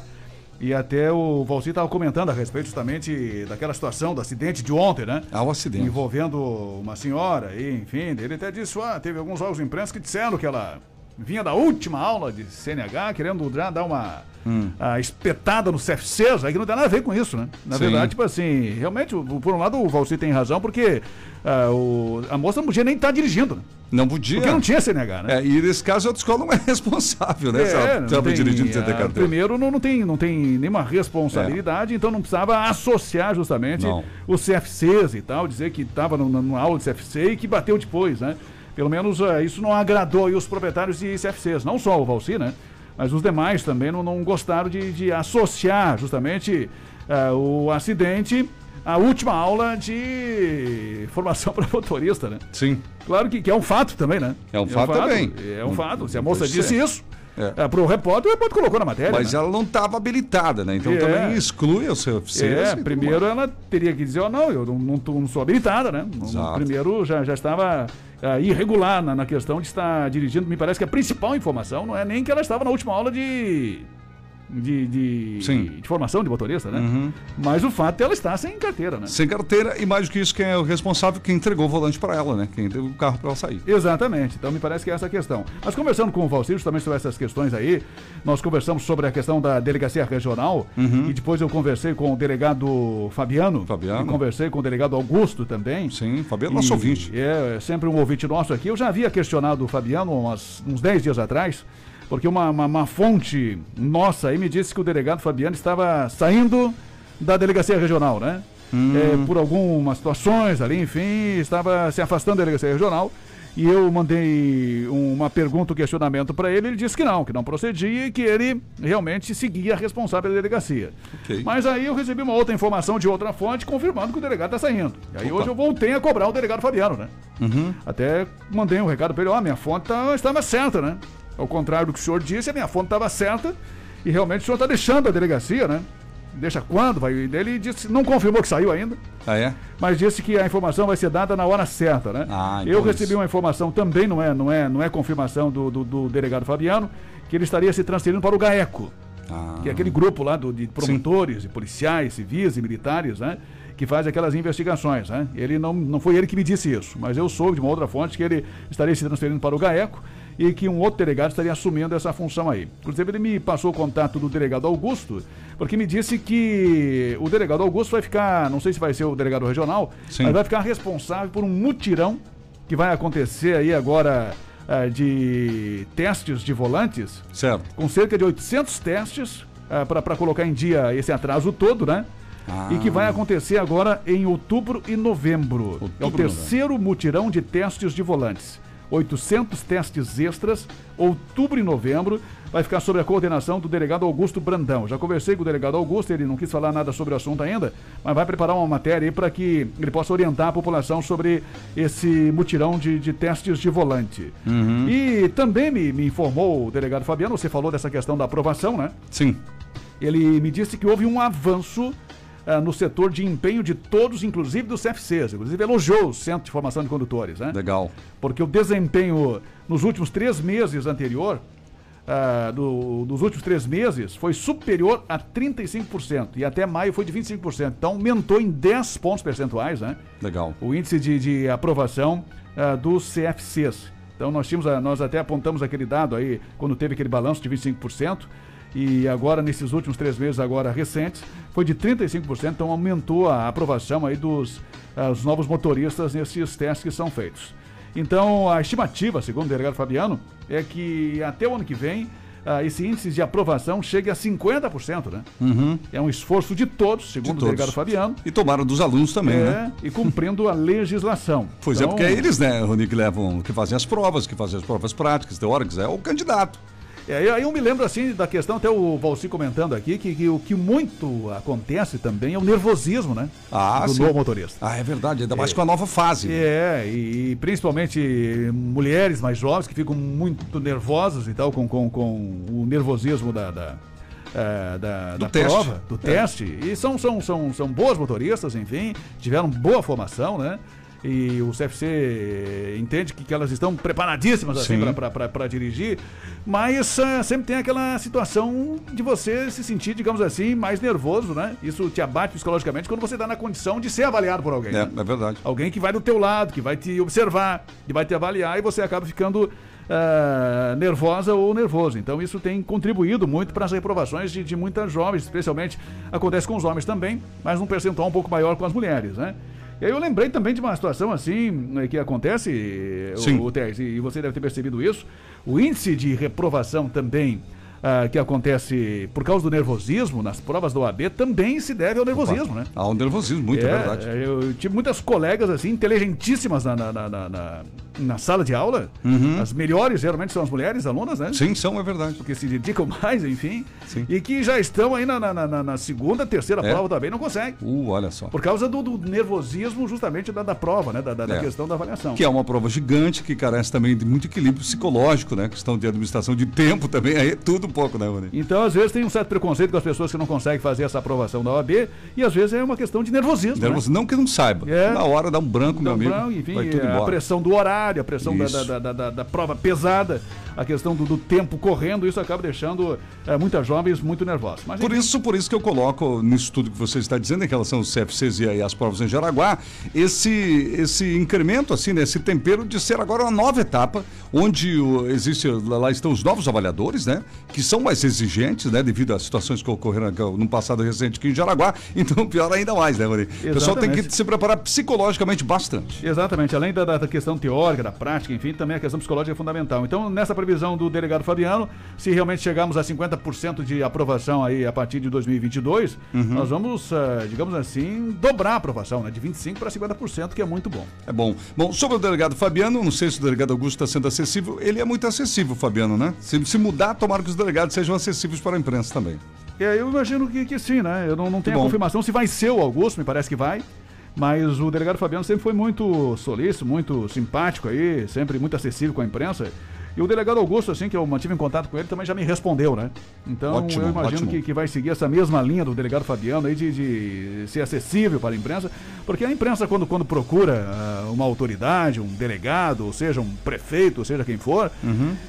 E até o Valci estava comentando a respeito justamente daquela situação do acidente de ontem, né? Ah, o acidente. Envolvendo uma senhora, e, enfim, ele até disse, ah, teve alguns órgãos de imprensa que disseram que ela vinha da última aula de CNH, querendo já dar uma Hum. espetada no CFCs, aí que não tem nada a ver com isso, né? Na Sim. verdade, tipo assim, realmente, por um lado o Valci tem razão, porque ah, o- a moça não podia nem estar dirigindo, né? Não podia. Porque não tinha CNH, né? É, e nesse caso a autoescola não é responsável, né? se ela não estava tem, dirigindo sem ter carteira. Primeiro, não, não, tem, não tem nenhuma responsabilidade, então não precisava associar justamente Não. os CFCs e tal, dizer que estava numa aula de CFC e que bateu depois, né? Pelo menos ah, isso não agradou aí os proprietários de CFCs, não só o Valci, né? Mas os demais também não, não gostaram de, de associar justamente ah, o acidente à última aula de formação para motorista, né? Sim. Claro que, que é um fato também, né? É um fato também. É um fato. Se a moça disse isso É. é. para o repórter, o repórter colocou na matéria. Mas né? ela não estava habilitada, né? Então É. também exclui seu oficina. É, primeiro ela teria que dizer, ó, não, eu não, não, não sou habilitada, né? Exato. Primeiro já, já estava ah, irregular na, na questão de estar dirigindo. Me parece que a principal informação não é nem que ela estava na última aula de. De, de, Sim. de formação de motorista, né? Uhum. Mas o fato é ela estar sem carteira, né? Sem carteira, e mais do que isso, quem é o responsável, quem entregou o volante para ela, né? Quem deu o carro para ela sair. Exatamente, então me parece que é essa a questão. Mas conversando com o Valcir também sobre essas questões aí, nós conversamos sobre a questão da delegacia regional e depois eu conversei com o delegado Fabiano, Uhum. Fabiano. e conversei com o delegado Augusto também. Sim, Fabiano é nosso ouvinte. É, é sempre um ouvinte nosso aqui. Eu já havia questionado o Fabiano umas- uns 10 dias atrás, porque uma, uma, uma fonte nossa aí me disse que o delegado Fabiano estava saindo da delegacia regional, né? Hum. É, por algumas situações ali, enfim, estava se afastando da delegacia regional. E eu mandei um- uma pergunta, um questionamento para ele. Ele disse que não, que não procedia e que ele realmente seguia a responsável da delegacia. Ok. Mas aí eu recebi uma outra informação de outra fonte confirmando que o delegado está saindo. E aí Opa. hoje eu voltei a cobrar o delegado Fabiano, né? Uhum. Até mandei um recado para ele: ó, minha fonte tá- estava certa, né? Ao contrário do que o senhor disse, a minha fonte estava certa e realmente o senhor está deixando a delegacia, né? Deixa quando? Vai? Ele disse, não confirmou que saiu ainda, Ah, é? mas disse que a informação vai ser dada na hora certa, né? Ah, então Eu recebi isso. uma informação também, não é, não é, não é confirmação do, do, do delegado Fabiano, que ele estaria se transferindo para o GAECO, Ah. que é aquele grupo lá do, de promotores, de policiais, civis e militares, né? Que faz aquelas investigações, né? Ele não, não foi ele que me disse isso, mas eu soube de uma outra fonte que ele estaria se transferindo para o GAECO e que um outro delegado estaria assumindo essa função aí. Inclusive, ele me passou o contato do delegado Augusto, porque me disse que o delegado Augusto vai ficar, não sei se vai ser o delegado regional, Sim. mas vai ficar responsável por um mutirão que vai acontecer aí agora ah, de testes de volantes, Certo. com cerca de 800 testes para colocar em dia esse atraso todo, né? Ah. E que vai acontecer agora em outubro e novembro. é o Outubro, terceiro mutirão de testes de volantes. 800 testes extras, outubro e novembro, vai ficar sob a coordenação do delegado Augusto Brandão. Já conversei com o delegado Augusto, ele não quis falar nada sobre o assunto ainda, mas vai preparar uma matéria aí para que ele possa orientar a população sobre esse mutirão de, de testes de volante. Uhum. E também me, me informou o delegado Fabiano, você falou dessa questão da aprovação, né? Sim. Ele me disse que houve um avanço ah, no setor de empenho de todos, inclusive dos CFCs. Inclusive elogiou o Centro de Formação de Condutores, né? Legal. Porque o desempenho nos últimos três meses anterior, ah, do- dos últimos três meses, foi superior a 35%. E até maio foi de 25%. Então aumentou em 10 pontos percentuais, né? Legal. o índice de, de aprovação ah, dos CFCs. Então nós tínhamos, nós até apontamos aquele dado aí quando teve aquele balanço de 25%. E agora, nesses últimos três meses agora recentes, foi de 35%, então aumentou a aprovação aí dos os novos motoristas nesses testes que são feitos. Então, a estimativa, segundo o delegado Fabiano, é que até o ano que vem, ah, esse índice de aprovação chegue a 50%, né? Uhum. É um esforço de todos, segundo o todos. delegado Fabiano. E tomaram dos alunos também, É, né? e cumprindo a legislação. Pois é, Então, porque é eles, né, Rony, que levam, que fazem as provas, que fazem as provas práticas, teóricas, é o candidato. É, aí eu me lembro assim da questão, até o Valci comentando aqui, que, que o que muito acontece também é o nervosismo, né? Ah, do sim. novo motorista. Ah, é verdade, ainda mais com a nova fase. né? É, e, e principalmente mulheres mais jovens que ficam muito nervosas e tal, com, com, com o nervosismo da, da, é, da, da teste. prova, do É. teste. E são, são, são, são boas motoristas, enfim, tiveram boa formação, né? E o CFC entende que, que elas estão preparadíssimas assim, Sim. para dirigir, mas eh, sempre tem aquela situação de você se sentir, digamos assim, mais nervoso, né? Isso te abate psicologicamente quando você está na condição de ser avaliado por alguém. É, né? é verdade. Alguém que vai do teu lado, que vai te observar, que vai te avaliar e você acaba ficando ah, nervosa ou nervoso. Então isso tem contribuído muito para as reprovações de, de muitas jovens, especialmente acontece com os homens também, mas num percentual um pouco maior com as mulheres, né? E aí eu lembrei também de uma situação assim né, que acontece, Sim. o, o e você deve ter percebido isso. O índice de reprovação também ah, que acontece por causa do nervosismo nas provas do OAB também se deve ao nervosismo, né? Há um nervosismo, muito é, verdade. Eu tive muitas colegas assim, inteligentíssimas na, na, na, na- na- sala de aula. As melhores geralmente são as mulheres alunas, né? Uhum. Sim, são, é verdade. Porque se dedicam mais, enfim. E que já estão aí na, na- na- segunda, terceira É. prova também, não conseguem. Uh, olha só. Por causa do, do nervosismo justamente da, da prova, né? Da, da- da É. questão da avaliação. Que é uma prova gigante que carece também de muito equilíbrio psicológico, né? Questão de administração de tempo também, aí é tudo um pouco, né, Rony? Então, às vezes, tem um certo preconceito com as pessoas que não conseguem fazer essa aprovação da OAB, e às vezes é uma questão de nervosismo. Nervoso, Não que não saiba. É. Na hora dá um branco, meu Dá um amigo. branco, enfim, vai tudo a embora. pressão do horário, a pressão da, da, da, da- da prova pesada, a questão do, do tempo correndo, isso acaba deixando eh, muitas jovens muito nervosas. Mas, Por isso, por isso que eu coloco nisso tudo que você está dizendo em relação aos CFCs e as provas em Jaraguá, esse, esse incremento, assim, né, esse tempero de ser agora uma nova etapa, onde o- existe, lá lá estão os novos avaliadores, né, que são mais exigentes, né, devido às situações que ocorreram no passado recente aqui em Jaraguá, então pior ainda mais, né, Rony? O pessoal tem que se preparar psicologicamente bastante. Exatamente, além da, da questão teórica, da prática, enfim, também a questão psicológica é fundamental. Então, nessa previsão do delegado Fabiano, se realmente chegarmos a 50% de aprovação aí a partir de 2022, Uhum. nós vamos, eh, digamos assim, dobrar a aprovação, né? De 25% para 50%, que é muito bom. É bom. Bom, sobre o delegado Fabiano, não sei se o delegado Augusto está sendo acessível. Ele é muito acessível, Fabiano, né? Se, se mudar, tomara que os delegados sejam acessíveis para a imprensa também. É, eu imagino que, que sim, né? Eu não, não tenho a confirmação se vai ser o Augusto, me parece que vai. Mas o delegado Fabiano sempre foi muito solícito, muito simpático aí, sempre muito acessível com a imprensa. E o delegado Augusto, assim, que eu mantive em contato com ele, também já me respondeu, né? Então Ótimo, eu imagino que, que vai seguir essa mesma linha do delegado Fabiano aí de, de ser acessível para a imprensa. Porque a imprensa, quando, quando procura ah, uma autoridade, um delegado, ou seja, um prefeito, ou seja quem for,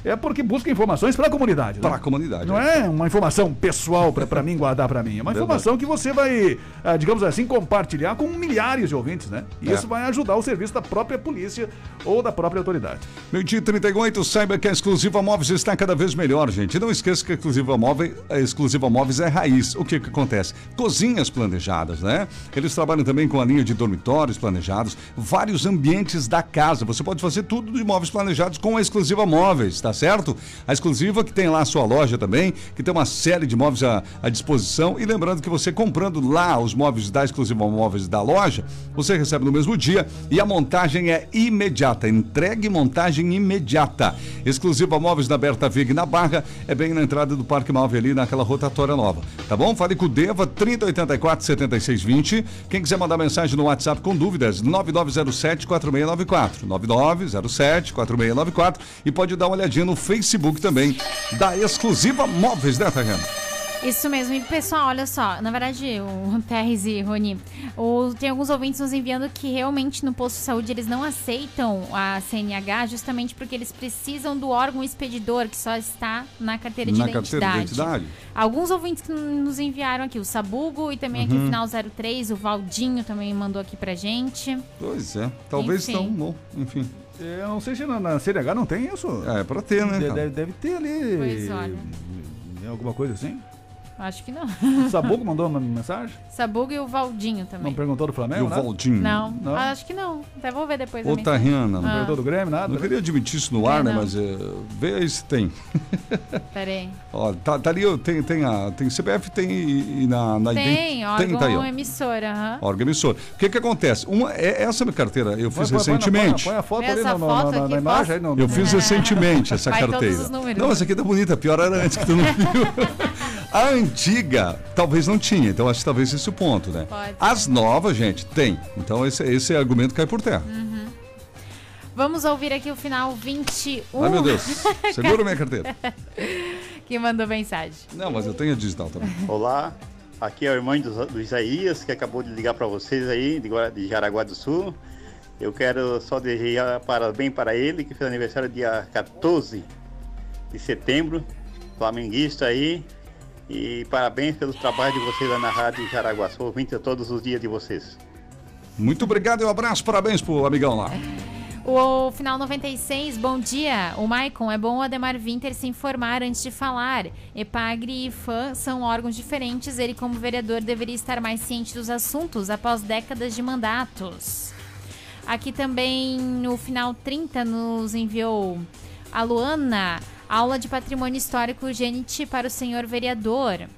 é porque busca informações para a comunidade. Para né? a comunidade. Não é uma informação pessoal para mim guardar para mim. É uma Verdade. informação que você vai, ah, digamos assim, compartilhar com milhares de ouvintes, né? E É. isso vai ajudar o serviço da própria polícia ou da própria autoridade. Meio dia e 38, saiba que a Exclusiva Móveis está cada vez melhor, gente. Não esqueça que a Exclusiva Móveis, a Exclusiva Móveis é raiz. O que que acontece? Cozinhas planejadas, né? Eles trabalham também com a linha de dormitórios planejados, vários ambientes da casa. Você pode fazer tudo de móveis planejados com a Exclusiva Móveis, tá certo? A Exclusiva que tem lá a sua loja também, que tem uma série de móveis à, à disposição. E lembrando que você comprando lá os móveis da Exclusiva Móveis da loja, você recebe no mesmo dia e a montagem é imediata. Entregue montagem imediata. Exclusiva Móveis na Berta Vig na Barra, é bem na entrada do Parque Móvel ali naquela rotatória nova. Tá bom? Fale com o Deva 3084 7620. Quem quiser mandar mensagem no WhatsApp com dúvidas, 9907 4694. 9907 4694 e pode dar uma olhadinha no Facebook também da Exclusiva Móveis, né, Tayana? Isso mesmo. E pessoal, olha só, na verdade, o Terres e Rony, o- tem alguns ouvintes nos enviando que realmente no posto de saúde eles não aceitam a CNH justamente porque eles precisam do órgão expedidor que só está na carteira de Na identidade. carteira de identidade. Alguns ouvintes que nos enviaram aqui, o Sabugo e também aqui Uhum. o final 03, o Valdinho também mandou aqui pra gente. Pois é. Talvez Enfim. não, bom, enfim. Eu não sei se na, na CNH não tem isso. É, pra ter, né? Deve, deve ter ali. Pois olha. Alguma coisa assim? Acho que não. O Sabugo mandou uma mensagem? Sabugo e o Valdinho Não também. perguntou do Flamengo? E o nada? Valdinho? Não, Não? Ah, acho que não. Até vou ver depois. a Ô, mensagem. Tariana. Ah. Perguntou do Grêmio, nada? Não queria admitir isso no É, ar, né? não. Mas é, vê aí se tem. Pera aí. Ó, tá, tá ali, tem, tem, a, tem CPF, tem e, e na, na Tem, ident- órgão tá aí, ó. emissora. aham. Órgão emissor. O que que acontece? Uma, é, essa minha carteira eu fiz Põe- põe- põe na- recentemente. Põe, a foto Vê ali essa na, na- foto na- na aqui, imagem. Aí, no, Eu fiz recentemente essa Vai todos carteira. os números, não, né? essa aqui tá bonita, pior era antes que tu não viu. A antiga talvez não tinha, então acho que talvez esse é o ponto, né? Pode. As novas, gente, tem. Então esse, esse argumento cai por terra. Uhum. Vamos ouvir aqui o final 21. Ai meu Deus, segura minha carteira. que mandou mensagem. Não, mas eu tenho a digital também. Olá, aqui é o irmão do, do Isaías, que acabou de ligar para vocês aí, de, de Jaraguá do Sul. Eu quero só desejar parabéns para ele, que fez aniversário dia 14 de setembro, flamenguista aí. E parabéns pelos trabalhos de vocês lá na Rádio Jaraguá. Sou ouvinte todos os dias de vocês. Muito obrigado e um abraço, parabéns pro amigão lá. O final 96, bom dia. O Maicon, é bom o Ademar Winter se informar antes de falar. EPAGRE e IFAM são órgãos diferentes. Ele, como vereador, deveria estar mais ciente dos assuntos após décadas de mandatos. Aqui também, no final 30, nos enviou a Luana, aula de patrimônio histórico urgente para o senhor vereador.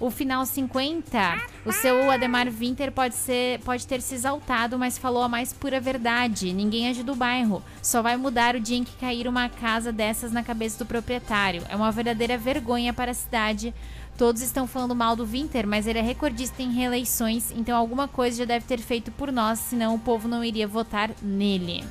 O final 50, o seu Ademar Winter pode, ser, pode ter se exaltado, mas falou a mais pura verdade. Ninguém ajuda o bairro. Só vai mudar o dia em que cair uma casa dessas na cabeça do proprietário. É uma verdadeira vergonha para a cidade. Todos estão falando mal do Winter, mas ele é recordista em reeleições, então alguma coisa já deve ter feito por nós, senão o povo não iria votar nele.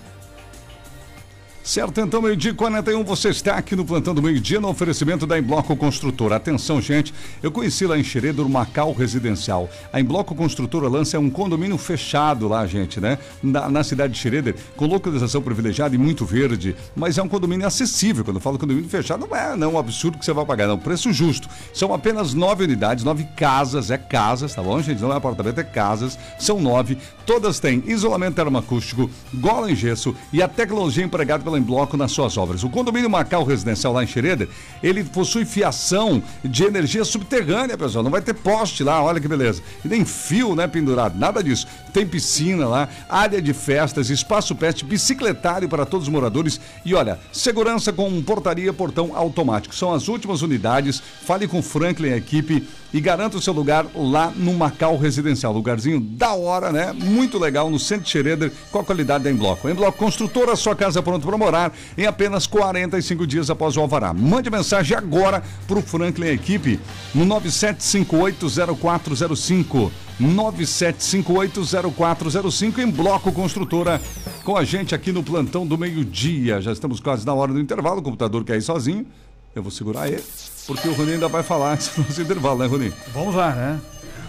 Certo, então, meio-dia e 41, você está aqui no Plantão do Meio-Dia no oferecimento da Embloco Construtora. Atenção, gente, eu conheci lá em Xeredo, Macau Residencial. A Embloco Construtora lança um condomínio fechado lá, gente, né? Na, na cidade de Xeredo, com localização privilegiada e muito verde, mas é um condomínio acessível. Quando eu falo condomínio fechado, não é não, um absurdo que você vai pagar, não. Preço justo. São apenas nove unidades, nove casas, é casas, tá bom, gente? Não é apartamento, é casas. São nove. Todas têm isolamento termoacústico, gola em gesso e a tecnologia empregada pela em bloco nas suas obras. O condomínio Macau Residencial lá em Xereder, ele possui fiação de energia subterrânea, pessoal. Não vai ter poste lá, olha que beleza. E nem fio, né, pendurado, nada disso. Tem piscina lá, área de festas, espaço pet, bicicletário para todos os moradores e olha, segurança com portaria, portão automático. São as últimas unidades. Fale com Franklin e a equipe e garanta o seu lugar lá no Macau Residencial. Lugarzinho da hora, né? Muito legal no centro de Xereder com a qualidade da Embloco. Embloco Construtora, sua casa pronta para morar em apenas 45 dias após o alvará. Mande mensagem agora para o Franklin equipe no 97580405. 97580405 em Bloco Construtora com a gente aqui no plantão do meio-dia. Já estamos quase na hora do intervalo, o computador quer ir sozinho. Eu vou segurar ele, porque o Rony ainda vai falar antes do nosso intervalo, né, Rony? Vamos lá, né?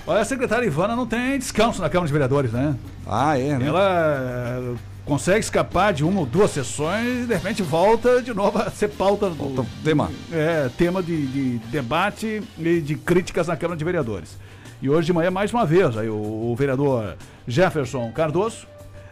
Olha, a secretária Ivana não tem descanso na Câmara de Vereadores, né? Ah, é, né? Ela eh, consegue escapar de uma ou duas sessões e de repente volta de novo a ser pauta do tema. É, tema de, de debate e de críticas na Câmara de Vereadores. E hoje de manhã, mais uma vez, aí o, o vereador Jefferson Cardoso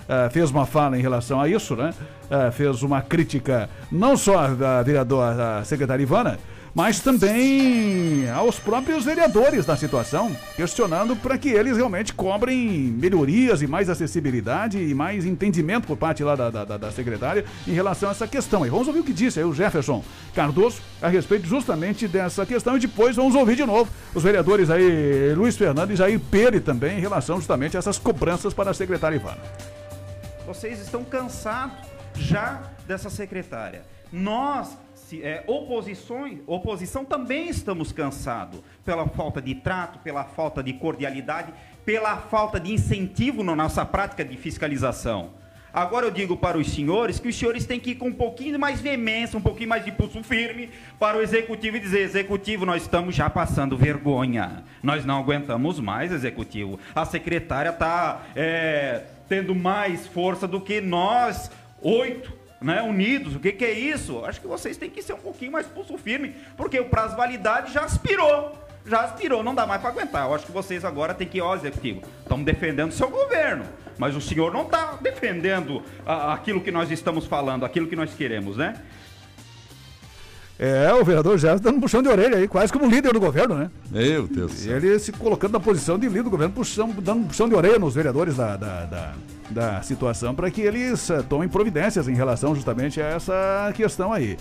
eh, fez uma fala em relação a isso, né? Eh, fez uma crítica não só à vereadora, à secretária Ivana, mas também aos próprios vereadores da situação, questionando para que eles realmente cobrem melhorias e mais acessibilidade e mais entendimento por parte lá da, da, da secretária em relação a essa questão. E vamos ouvir o que disse aí o Jefferson Cardoso a respeito justamente dessa questão e depois vamos ouvir de novo os vereadores aí, Luiz Fernando e Jair Peri também em relação justamente a essas cobranças para a secretária Ivana. Vocês estão cansados já dessa secretária. Nós é, oposições, oposição também estamos cansados pela falta de trato, pela falta de cordialidade, pela falta de incentivo na nossa prática de fiscalização. Agora eu digo para os senhores que os senhores têm que ir com um pouquinho mais veemência, um pouquinho mais de pulso firme para o executivo e dizer: executivo, nós estamos já passando vergonha. Nós não aguentamos mais, executivo. A secretária está é, tendo mais força do que nós, oito né, unidos. O que, que é isso? Acho que vocês têm que ser um pouquinho mais pulso firme, porque o prazo de validade já aspirou. Já aspirou, não dá mais para aguentar. Eu acho que vocês agora têm que, ó, executivo, estamos defendendo o seu governo. Mas o senhor não está defendendo a, aquilo que nós estamos falando, aquilo que nós queremos, né? É, o vereador Jefferson dando um puxão de orelha aí, quase como líder do governo, né? Meu Deus E ele se colocando na posição de líder do governo, puxão, dando um puxão de orelha nos vereadores da, da, da, da situação para que eles eh, tomem providências em relação justamente a essa questão aí.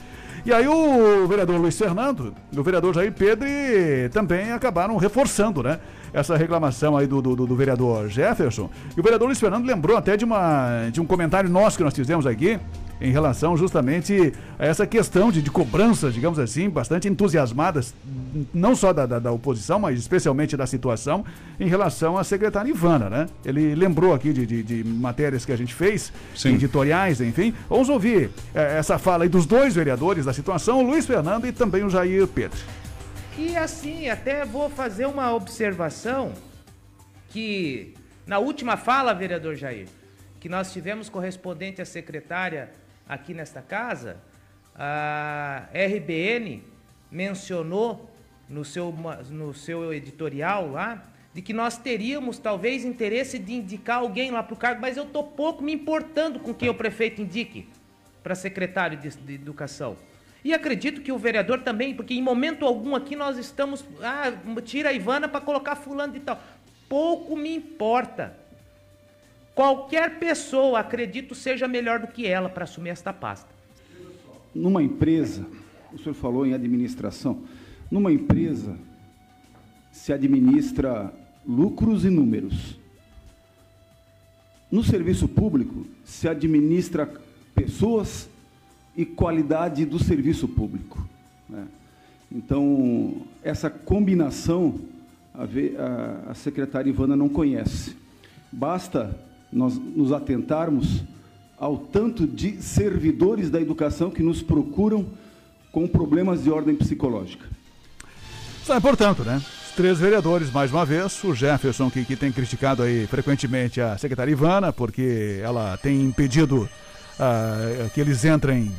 E aí o vereador Luiz Fernando e o vereador Jair Pedre também acabaram reforçando, né? Essa reclamação aí do, do- do vereador Jefferson. E o vereador Luiz Fernando lembrou até de, uma, de um comentário nosso que nós fizemos aqui em relação justamente a essa questão de, de cobranças, digamos assim, bastante entusiasmadas, não só da, da, da oposição, mas especialmente da situação, em relação à secretária Ivana, né? Ele lembrou aqui de, de, de matérias que a gente fez, editoriais, enfim. Vamos ouvir eh, essa fala aí dos dois vereadores da situação, o Luiz Fernando e também o Jair Pedro. E assim, até vou fazer uma observação que na última fala, vereador Jair, que nós tivemos correspondente à secretária aqui nesta casa, a RBN mencionou no seu, no seu editorial lá de que nós teríamos talvez interesse de indicar alguém lá para o cargo, mas eu estou pouco me importando com quem o prefeito indique para secretário de, de Educação. E acredito que o vereador também, porque em momento algum aqui nós estamos. Ah, tira a Ivana para colocar fulano de tal. Pouco me importa. Qualquer pessoa, acredito, seja melhor do que ela para assumir esta pasta. Numa empresa, o senhor falou em administração, numa empresa se administra lucros e números. No serviço público se administra pessoas e qualidade do serviço público. né? Então, essa combinação a, a secretária Ivana não conhece. Basta nós nos atentarmos ao tanto de servidores da educação que nos procuram com problemas de ordem psicológica. Sabe, portanto, né? Os três vereadores, mais uma vez, o Jefferson, que, que tem criticado aí frequentemente a secretária Ivana, porque ela tem impedido ah, que eles entrem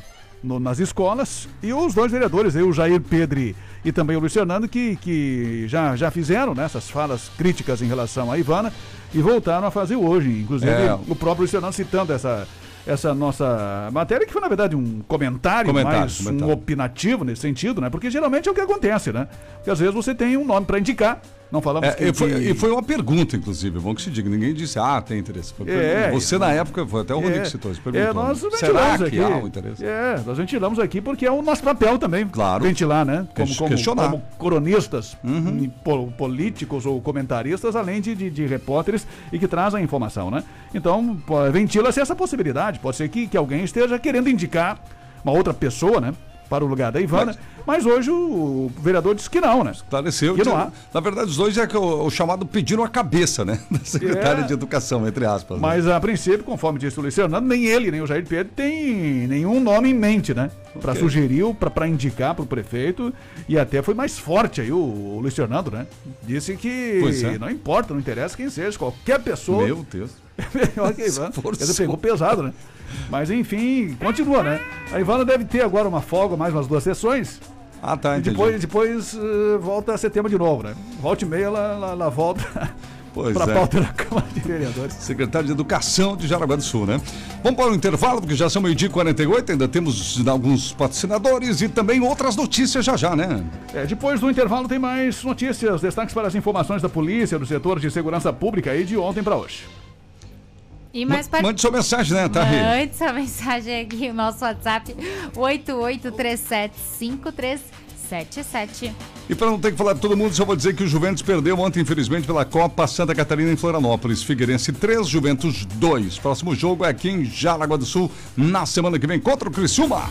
no- nas escolas, e os dois vereadores, aí, o Jair Pedre e também o Luiz Fernando, que, que já, já fizeram né, essas falas críticas em relação à Ivana e voltaram a fazer hoje. Inclusive, É. o próprio Luiz Fernando citando essa, essa nossa matéria, que foi, na verdade, um comentário, Comentário, mais comentário. um opinativo nesse sentido, né? Porque geralmente é o que acontece, né? Porque às vezes você tem um nome para indicar, não falamos É, que, e, foi, que- e foi uma pergunta, inclusive, bom que se diga. Ninguém disse, ah, tem interesse. Foi É, você, é. na época, foi até o Rodrigo É, que citou isso. É, nós né? ventilamos Será que aqui. há um interesse? É, nós ventilamos aqui porque é o nosso papel também. Claro. Ventilar, né? Como, como, questionar. como cronistas, po- políticos ou comentaristas, além de, de, de repórteres e que trazem a informação, né? Então, ventila-se essa possibilidade. Pode ser que, que alguém esteja querendo indicar uma outra pessoa, né? Para o lugar da Ivana. Mas, hoje o, vereador disse que não, né? Esclareceu. Que não há. Na verdade, os dois é que o, o chamado pediram a cabeça, né? Da secretária É. de Educação, entre aspas. né? Mas a princípio, conforme disse o Luiz Fernando, nem ele, nem o Jair Pedro tem nenhum nome em mente, né? Pra Ok. sugerir, pra indicar pro prefeito. E até foi mais forte aí o, o Luiz Fernando, né? Disse que é. não importa, não interessa quem seja, qualquer pessoa. Meu Deus. Melhor que a Ivana. Dizer, pegou pesado, né? Mas enfim, continua, né? A Ivana deve ter agora uma folga, mais umas duas sessões. Ah, tá, E entendi. depois, depois eh, volta a setembro de novo, né? Volta e meia, ela, ela, ela volta Pois pra é. pauta da Câmara de Vereadores. Secretário de Educação de Jaraguá do Sul, né? Vamos para o intervalo, porque já são meio-dia e 48, ainda temos alguns patrocinadores e também outras notícias já já, né? É, depois do intervalo tem mais notícias, destaques para as informações da polícia, do setor de segurança pública aí de ontem para hoje. E mais Ma- Mande sua mensagem, né, Tarri? Mande sua mensagem aqui, o nosso WhatsApp 88375377. E para não ter que falar para todo mundo, só vou dizer que o Juventus perdeu ontem, infelizmente, pela Copa Santa Catarina em Florianópolis. Figueirense 3, Juventus 2. Próximo jogo é aqui em Jaraguá do Sul, na semana que vem, contra o Criciúma.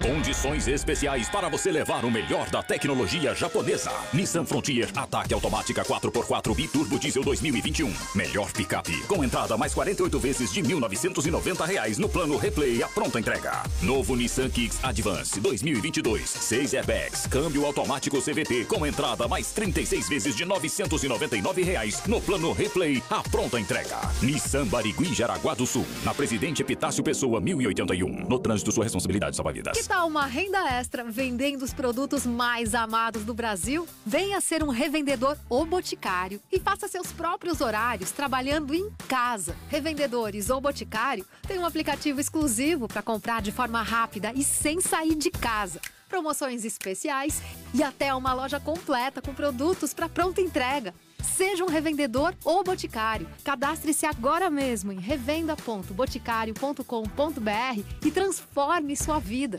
Condições especiais para você levar o melhor da tecnologia japonesa. Nissan Frontier Ataque Automática 4x4 Biturbo Diesel 2021. Melhor picape. Com entrada mais 48 vezes de 1.990 reais no plano Replay a pronta entrega. Novo Nissan Kicks Advance 2022. 6 airbags. Câmbio automático CVT com entrada mais 36 vezes de 999 reais no plano Replay a pronta entrega. Nissan Barigui Jaraguá do Sul. Na Presidente Epitácio Pessoa 1081. No trânsito sua responsabilidade salva vidas. Que tal uma renda extra vendendo os produtos mais amados do Brasil? Venha ser um revendedor ou boticário e faça seus próprios horários trabalhando em casa. Revendedores ou boticário tem um aplicativo exclusivo para comprar de forma rápida e sem sair de casa. Promoções especiais e até uma loja completa com produtos para pronta entrega. Seja um revendedor ou boticário. Cadastre-se agora mesmo em revenda.boticário.com.br e transforme sua vida.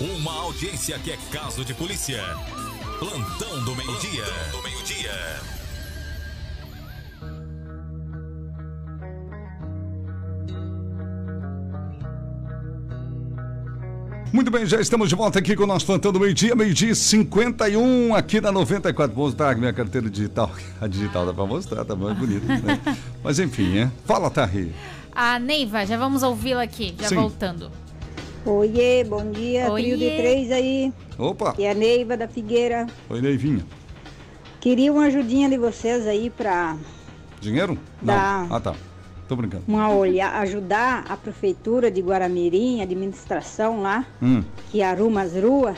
Uma audiência que é caso de polícia. Plantão do meio-dia. do meio-dia. Muito bem, já estamos de volta aqui com o nosso plantão do meio-dia, meio-dia e 51 aqui na 94. Vou mostrar minha carteira digital. A digital dá pra mostrar, tá mais bonita, né? Mas enfim, né? Fala, Tarri. A Neiva, já vamos ouvi-la aqui, já Sim. voltando. Oiê, bom dia, trio de Oiê. três aí. Opa! E a Neiva da Figueira. Oi, Neivinha. Queria uma ajudinha de vocês aí pra Dinheiro? Dá. Não. Ah, tá. Tô brincando. uma olhar, ajudar a prefeitura de Guaramirim, a administração lá, Hum. que arruma as ruas.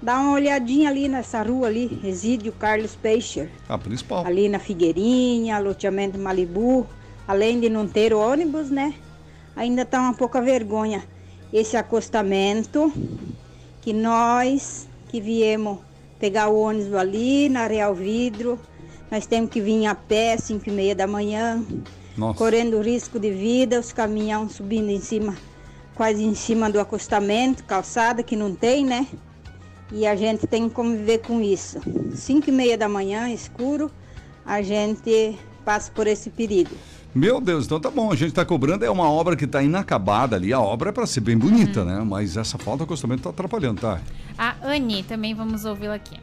Dá uma olhadinha ali nessa rua ali, resídio Carlos Peixer. A principal. Ali na Figueirinha, loteamento Malibu. Além de não ter ônibus, né? Ainda tá uma pouca vergonha esse acostamento que nós que viemos pegar o ônibus ali na Real Vidro, nós temos que vir a pé, 5 e meia da manhã, Nossa. correndo risco de vida, os caminhão subindo em cima, quase em cima do acostamento, calçada que não tem, né? E a gente tem que conviver com isso. 5 e meia da manhã, escuro, a gente passa por esse perigo. Meu Deus, então tá bom. A gente tá cobrando, é uma obra que tá inacabada ali. A obra é pra ser bem bonita, né? Mas essa falta de acostamento tá atrapalhando, tá? A Anne, também vamos ouvi-la aqui.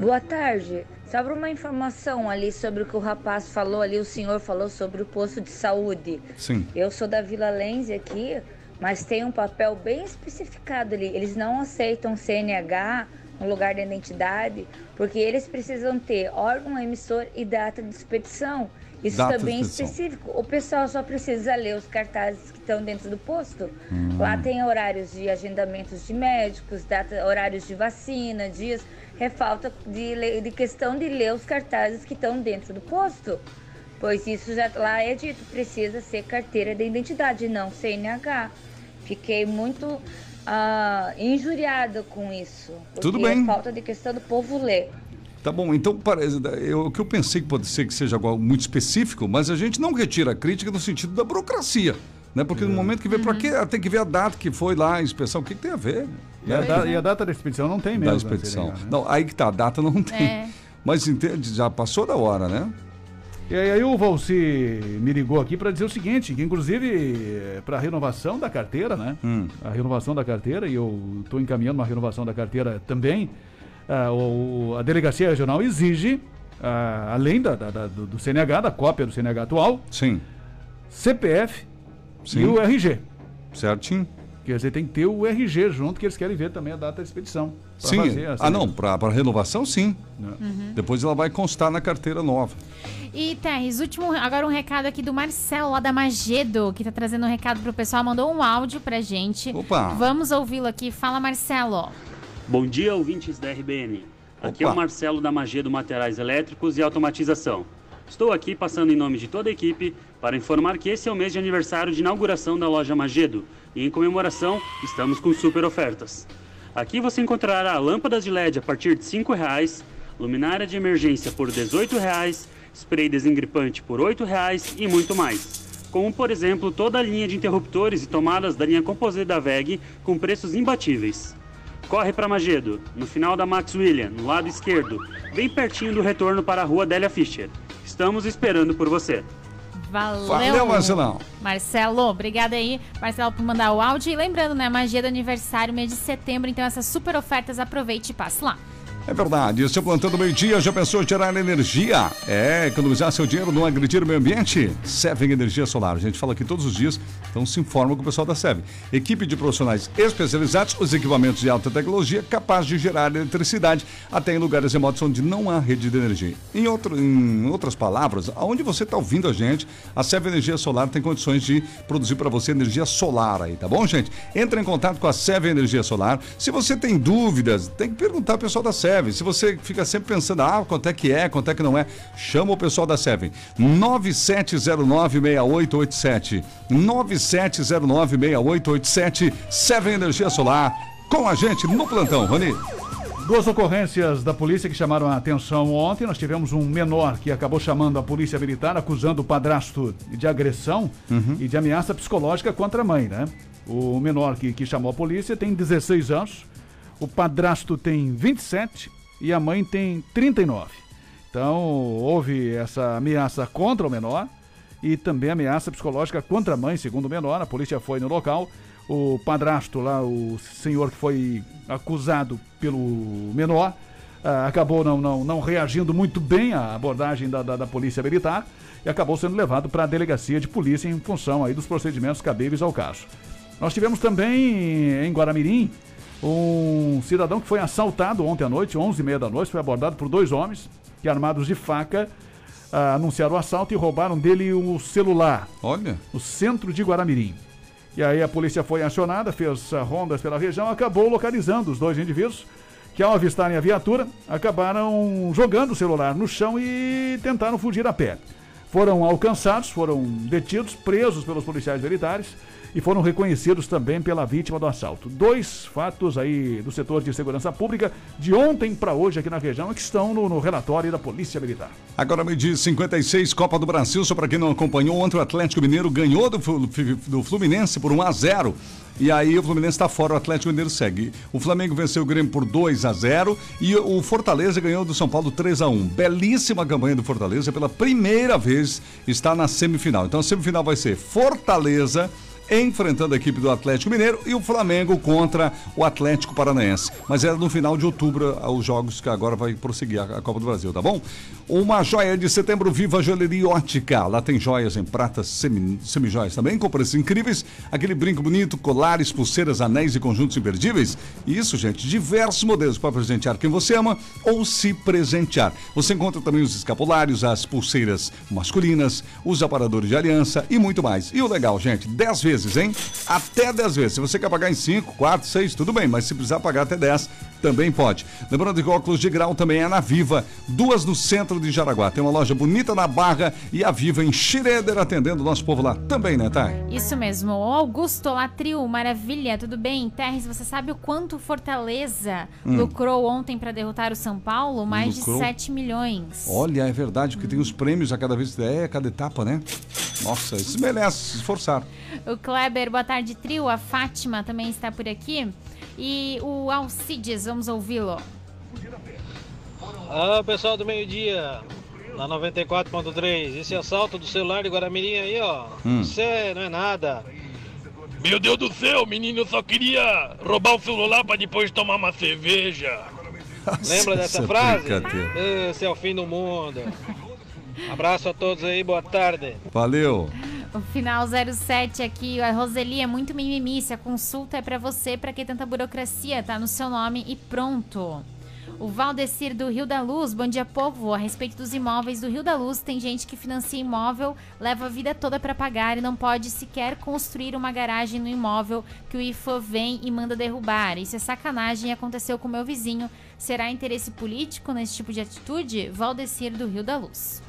Boa tarde. Sobre uma informação ali sobre o que o rapaz falou ali, o senhor falou sobre o posto de saúde. Sim. Eu sou da Vila Lense aqui, mas tem um papel bem especificado ali. Eles não aceitam CNH no lugar da identidade, porque eles precisam ter órgão emissor e data de expedição. Isso Data também é específico. O pessoal só precisa ler os cartazes que estão dentro do posto. Hum. Lá tem horários de agendamentos de médicos, data, horários de vacina, dias. É falta de, de questão de ler os cartazes que estão dentro do posto. Pois isso já lá é dito, precisa ser carteira de identidade, não CNH. Fiquei muito ah, injuriada com isso. Porque Tudo bem. É falta de questão do povo ler. Tá bom, então parece, eu, o que eu pensei que pode ser que seja algo muito específico, mas a gente não retira a crítica no sentido da burocracia. Né? Porque no momento que vê, pra quê? Tem que ver a data que foi lá, a inspeção, o que, que tem a ver? E a, Né? da- e a data da expedição não tem mesmo. Da né, expedição. Seringa, né? Não, aí que tá, a data não tem. É. Mas entende, já passou da hora, né? E aí o Valci me ligou aqui para dizer o seguinte, que inclusive para renovação da carteira, né? Hum. A renovação da carteira, e eu estou encaminhando uma renovação da carteira também, ah, o- a delegacia regional exige, ah, além da, da- da- do, do CNH, da cópia do CNH atual, Sim. CPF e Sim. o RG. Certinho. Quer dizer, tem que ter o RG junto, que eles querem ver também a data da expedição. Sim. fazer essa- Ah, não, para renovação, sim. Uhum. Depois ela vai constar na carteira nova. E, Terres, último, agora um recado aqui do Marcelo, lá da Magedo, que tá trazendo um recado pro pessoal, mandou um áudio pra gente. Opa. Vamos ouvi-lo aqui. Fala, Marcelo. Bom dia, ouvintes da RBN. Aqui é Opa. o Marcelo da Magedo Materiais Elétricos e Automatização. Estou aqui passando em nome de toda a equipe para informar que esse é o mês de aniversário de inauguração da loja Magedo e em comemoração estamos com super ofertas. Aqui você encontrará lâmpadas de LED a partir de 5 reais, luminária de emergência por 18 reais, spray desengripante por 8 reais e muito mais. Como, por exemplo, toda a linha de interruptores e tomadas da linha Composite da VEG com preços imbatíveis. Corre para Magedo, no final da Max William, no lado esquerdo, bem pertinho do retorno para a rua Délia Fischer. Estamos esperando por você. Valeu. Valeu, Marcelão. Marcelo, obrigada aí, Marcelo, por mandar o áudio. E lembrando, né, magia do aniversário, mês de setembro, então essas super ofertas, aproveite e passe lá. É verdade, o seu plantão do meio-dia já pensou gerar energia? É, economizar seu dinheiro, não agredir o meio ambiente? Seven Energia Solar. A gente fala aqui todos os dias, então se informa com o pessoal da Seven. Equipe de profissionais especializados, os equipamentos de alta tecnologia capazes de gerar eletricidade até em lugares remotos onde não há rede de energia. Em, outro, em outras palavras, aonde você está ouvindo a gente, a Seven Energia Solar tem condições de produzir para você energia solar aí, tá bom, gente? Entre em contato com a Seven Energia Solar. Se você tem dúvidas, tem que perguntar ao pessoal da Seven. Se você fica sempre pensando, ah, quanto é que é, quanto é que não é, chama o pessoal da Seven. 97096887. 97096887. Seven Energia Solar. Com a gente no plantão, Rony. Duas ocorrências da polícia que chamaram a atenção ontem. Nós tivemos um menor que acabou chamando a polícia militar, acusando o padrasto de agressão e de ameaça psicológica contra a mãe, né? O menor que, que chamou a polícia tem 16 anos, o padrasto tem 27 e a mãe tem 39. Então, houve essa ameaça contra o menor e também ameaça psicológica contra a mãe, segundo o menor. A polícia foi no local. o padrasto lá, o senhor que foi acusado pelo menor, ah, acabou não, não, não reagindo muito bem à abordagem da, da, da polícia militar e acabou sendo levado para a delegacia de polícia em função aí dos procedimentos cabíveis ao caso. Nós tivemos também em Guaramirim um cidadão que foi assaltado ontem à noite, 11h30 da noite, foi abordado por dois homens que armados de faca ah, anunciaram o assalto e roubaram dele o celular. Olha. No centro de Guaramirim. E aí a polícia foi acionada, fez ah, rondas pela região, acabou localizando os dois indivíduos que ao avistarem a viatura, acabaram jogando o celular no chão e tentaram fugir a pé. Foram alcançados, foram detidos, presos pelos policiais militares e foram reconhecidos também pela vítima do assalto. Dois fatos aí do setor de segurança pública de ontem para hoje aqui na região que estão no, no relatório da Polícia Militar. Agora me diz 56 Copa do Brasil, só para quem não acompanhou, ontem o Atlético Mineiro ganhou do, do Fluminense por 1 a 0. E aí o Fluminense está fora, o Atlético Mineiro segue. O Flamengo venceu o Grêmio por 2 a 0 e o Fortaleza ganhou do São Paulo 3 a 1. Belíssima campanha do Fortaleza, pela primeira vez está na semifinal. Então a semifinal vai ser Fortaleza enfrentando a equipe do Atlético Mineiro e o Flamengo contra o Atlético Paranaense. Mas era no final de outubro ah, os jogos que agora vai prosseguir a a Copa do Brasil, tá bom? Uma joia de setembro, Viva Joalheria Ótica. Lá tem joias em pratas, semi, semijoias também, com preços incríveis. Aquele brinco bonito, colares, pulseiras, anéis e conjuntos imperdíveis. Isso, gente, diversos modelos para presentear quem você ama ou se presentear. Você encontra também os escapulários, as pulseiras masculinas, os aparadores de aliança e muito mais. E o legal, gente, 10 vezes, hein? Até 10 vezes. Se você quer pagar em 5, 4, 6, tudo bem, mas se precisar pagar até 10, também pode. Lembrando que óculos de grau também é na Viva, duas no centro de Jaraguá. Tem uma loja bonita na Barra e a Viva em Schroeder atendendo o nosso povo lá também, né, Thay? Isso mesmo. O Augusto Latril, maravilha, tudo bem? Terres, você sabe o quanto Fortaleza Hum. lucrou ontem para derrotar o São Paulo? Mais Lucrou? de 7 milhões. Olha, é verdade, porque tem os prêmios a cada vez, é, a cada etapa, né? Nossa, esses merecem se esforçar. O Kleber, boa tarde, trio. A Fátima também está por aqui. E o Alcides, vamos ouvi-lo. Ah, pessoal do meio-dia, na 94.3. Esse assalto do celular de Guaramirim aí, ó. Hum. Isso é, não é nada. Meu Deus do céu, menino, eu só queria roubar o celular pra depois tomar uma cerveja. Lembra dessa Essa frase? Esse é o fim do mundo. Abraço a todos aí, boa tarde. Valeu. O final 07 aqui, a Roseli é muito mimimi. Se a consulta é pra você, pra que tanta burocracia? Tá no seu nome e pronto. O Valdecir do Rio da Luz, bom dia povo. A respeito dos imóveis do Rio da Luz, tem gente que financia imóvel, leva a vida toda pra pagar e não pode sequer construir uma garagem no imóvel que o IFA vem e manda derrubar. Isso é sacanagem e aconteceu com meu vizinho. Será interesse político nesse tipo de atitude? Valdecir do Rio da Luz.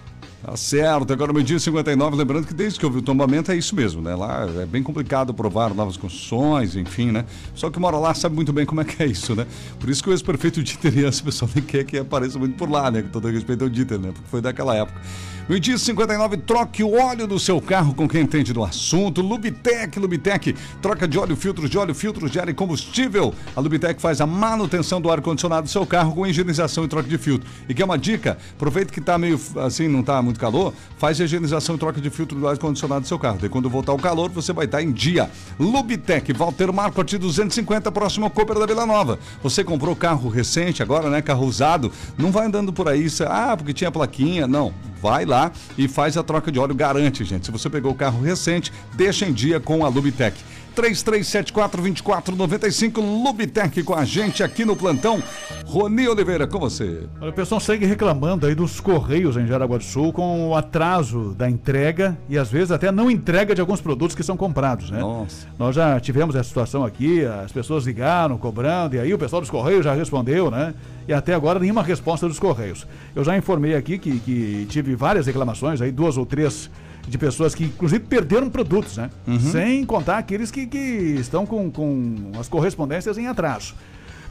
Tá certo, agora meio-dia e 59, lembrando que desde que houve o tombamento é isso mesmo, né? Lá é bem complicado provar novas construções, enfim, né? Só que mora lá sabe muito bem como é que é isso, né? Por isso que o ex-prefeito Dieter e esse pessoal nem quer que apareça muito por lá, né? Com todo respeito ao Dieter, né? Porque foi daquela época. Meio-dia e 59, troque o óleo do seu carro com quem entende do assunto. Lubitec, Lubitec, troca de óleo, filtros de óleo, filtros de ar e combustível. A Lubitec faz a manutenção do ar-condicionado do seu carro com higienização e troca de filtro. E quer uma dica? Aproveita que tá meio assim, não tá muito calor, faz a higienização e troca de filtro do ar-condicionado do seu carro. Daí quando voltar o calor, você vai estar em dia. Lubitec, Walter Marcotti 250, próximo ao Cooper da Vila Nova. Você comprou carro recente agora, né? Carro usado, não vai andando por aí, ah, porque tinha plaquinha. Não, vai lá e faz a troca de óleo, garante, gente. Se você pegou o carro recente, deixa em dia com a Lubitec. 3374-2495, Lubitec com a gente aqui no plantão. Rony Oliveira, com você. Olha, O pessoal segue reclamando aí dos Correios em Jaraguá do Sul com o atraso da entrega e às vezes até não entrega de alguns produtos que são comprados, né? Nossa. Nós já tivemos essa situação aqui, as pessoas ligaram, cobrando, e aí o pessoal dos Correios já respondeu, né? E até agora nenhuma resposta dos Correios. Eu já informei aqui que, que tive várias reclamações, aí duas ou três de pessoas que inclusive perderam produtos, né? Sem contar aqueles que, que estão com, com as correspondências em atraso.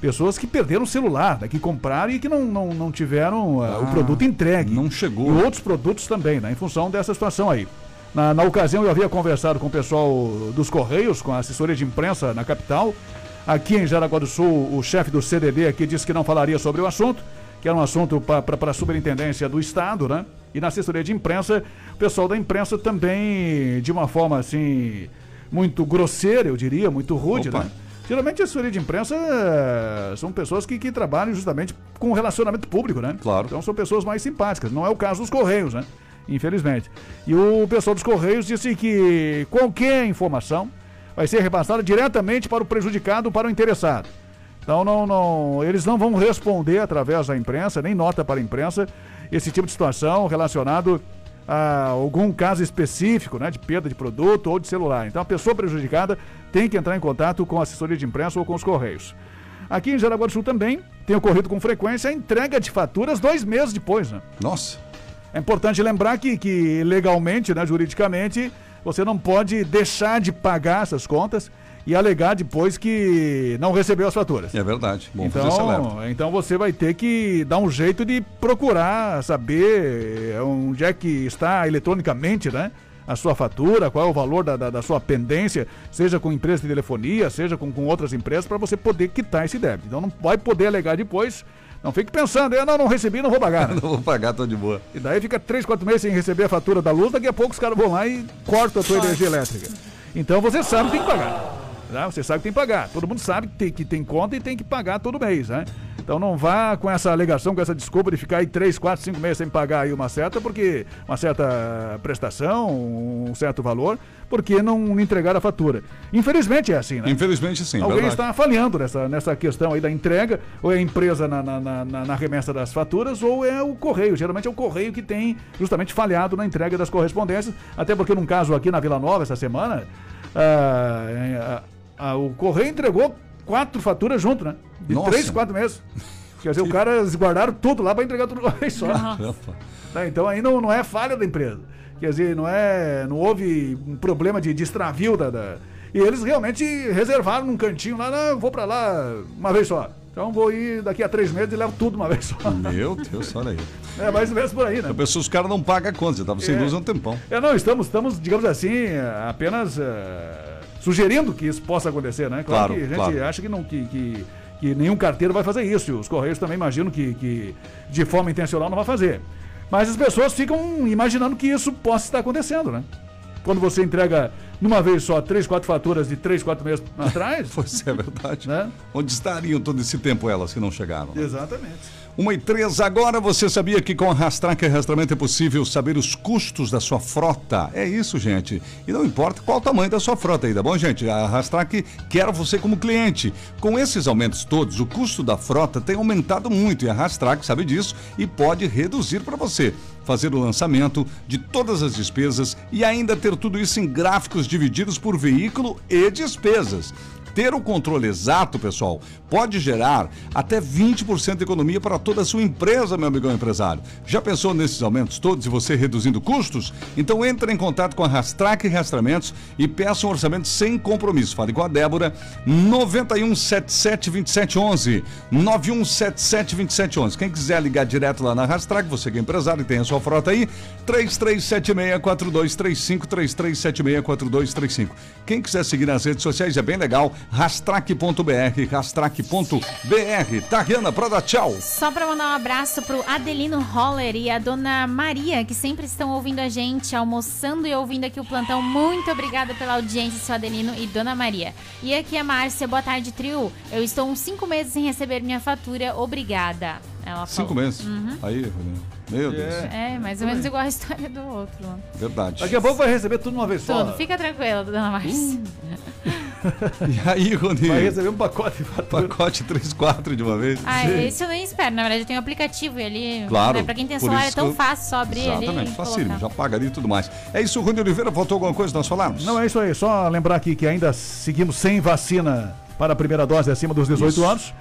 Pessoas que perderam o celular, né, que compraram e que não, não, não tiveram ah, o produto entregue. Não chegou. E outros produtos também, né, em função dessa situação aí. Na, na ocasião, eu havia conversado com o pessoal dos Correios, com a assessoria de imprensa na capital. Aqui em Jaraguá do Sul, o chefe do CDD aqui disse que não falaria sobre o assunto, que era um assunto para a superintendência do Estado, né? E na assessoria de imprensa, o pessoal da imprensa também, de uma forma assim, muito grosseira, eu diria, muito rude, Opa. né? Geralmente a assessoria de imprensa eh, são pessoas que, que trabalham justamente com relacionamento público, né? Claro. Então são pessoas mais simpáticas. Não é o caso dos Correios, né? Infelizmente. E o pessoal dos Correios disse que qualquer informação vai ser repassada diretamente para o prejudicado, para o interessado. Então não, não, eles não vão responder através da imprensa, nem nota para a imprensa, esse tipo de situação relacionado a algum caso específico, né, de perda de produto ou de celular. Então a pessoa prejudicada tem que entrar em contato com a assessoria de imprensa ou com os Correios. Aqui em Jaraguá do Sul também tem ocorrido com frequência a entrega de faturas dois meses depois, né? Nossa. É importante lembrar que, que legalmente, né, juridicamente, você não pode deixar de pagar essas contas e alegar depois que não recebeu as faturas. É verdade. Bom fazer esse alerta. Então, então você vai ter que dar um jeito de procurar saber eh, onde é que está eletronicamente, né? A sua fatura, qual é o valor da, da, da sua pendência, seja com empresa de telefonia, seja com, com outras empresas, para você poder quitar esse débito. Então não vai poder alegar depois. Não fique pensando, eu não, não recebi, não vou pagar. né? Não vou pagar, tô de boa. E daí fica três, quatro meses sem receber a fatura da luz, daqui a pouco os caras vão lá e cortam a tua energia elétrica. Então você sabe que tem que pagar. Né? Você sabe que tem que pagar. Todo mundo sabe que tem, que tem conta e tem que pagar todo mês, né? Então não vá com essa alegação, com essa desculpa de ficar aí três, quatro, cinco meses sem pagar aí uma certa, porque uma certa prestação, um certo valor, porque não entregaram a fatura. Infelizmente é assim, né? Infelizmente sim, Alguém verdade. está falhando nessa, nessa questão aí da entrega, ou é a empresa na, na, na- na- na remessa das faturas, ou é o correio. Geralmente é o correio que tem justamente falhado na entrega das correspondências, até porque num caso aqui na Vila Nova essa semana, ah, ah, o correio entregou quatro faturas junto, né? De Nossa. três, quatro meses. Quer dizer, o cara eles guardaram tudo lá para entregar tudo uma vez só. Né? Então aí não, não é falha da empresa. Quer dizer, não é. Não houve um problema de, de extravio da, da- E eles realmente reservaram num cantinho lá, não, eu vou pra lá uma vez só. Então vou ir daqui a três meses e levo tudo uma vez só. Meu Deus, olha aí. É mais ou menos por aí, né? A pessoa, os caras não pagam a conta, já tava sem É. luz há um tempão. É, não, estamos, estamos, digamos assim, apenas eh, sugerindo que isso possa acontecer, né? Claro, que a gente claro. acha que, não, que, que, que nenhum carteiro vai fazer isso. e Os Correios também imaginam que, que de forma intencional não vai fazer. Mas as pessoas ficam imaginando que isso possa estar acontecendo, né? Quando você entrega numa vez só três, quatro faturas de três, quatro meses atrás. Pois é verdade. Né? Onde estariam todo esse tempo elas que não chegaram? né? Exatamente. Uma e três agora, você sabia que com a Rastrac Rastramento é possível saber os custos da sua frota? É isso, gente. E não importa qual o tamanho da sua frota aí, tá bom, gente? A Rastrac quer você como cliente. Com esses aumentos todos, o custo da frota tem aumentado muito e a Rastrac sabe disso e pode reduzir para você. Fazer o lançamento de todas as despesas e ainda ter tudo isso em gráficos divididos por veículo e despesas. Ter o controle exato, pessoal, pode gerar até 20% de economia para toda a sua empresa, meu amigão empresário. Já pensou nesses aumentos todos e você reduzindo custos? Então entre em contato com a Rastrac Rastreamentos e peça um orçamento sem compromisso. Fale com a Débora 9177 2711 9177 2711. Quem quiser ligar direto lá na Rastrac, você que é empresário e tem a sua frota aí, 3376 4235 3376 4235. Quem quiser seguir nas redes sociais é bem legal, rastrac.br, rastrac.br. Tariana, pra dar tchau. Só para mandar um abraço pro Adelino Holler e a dona Maria, que sempre estão ouvindo a gente, almoçando e ouvindo aqui o plantão. Muito obrigada pela audiência, seu Adelino e dona Maria. E aqui é a Márcia, boa tarde, trio. Eu estou uns cinco meses sem receber minha fatura, obrigada. Ela falou. Cinco meses. Uhum. Aí, meu Deus. É, mais ou menos igual a história do outro. Verdade. Daqui a pouco vai receber tudo de uma vez só. Tudo, fica tranquila, dona Márcia. E aí, Rony? Vai receber um pacote de fatura. Pacote 3, 4 de uma vez. Ah, esse eu nem espero. Na verdade, eu tenho um aplicativo e ali. Claro. Né, pra quem tem celular é tão eu- fácil só abrir ali. Exatamente, facílimo, já paga ali e tudo mais. É isso, Rony Oliveira, faltou alguma coisa nós falarmos? Não, é isso aí. Só lembrar aqui que ainda seguimos sem vacina para a primeira dose acima dos 18 Isso. anos.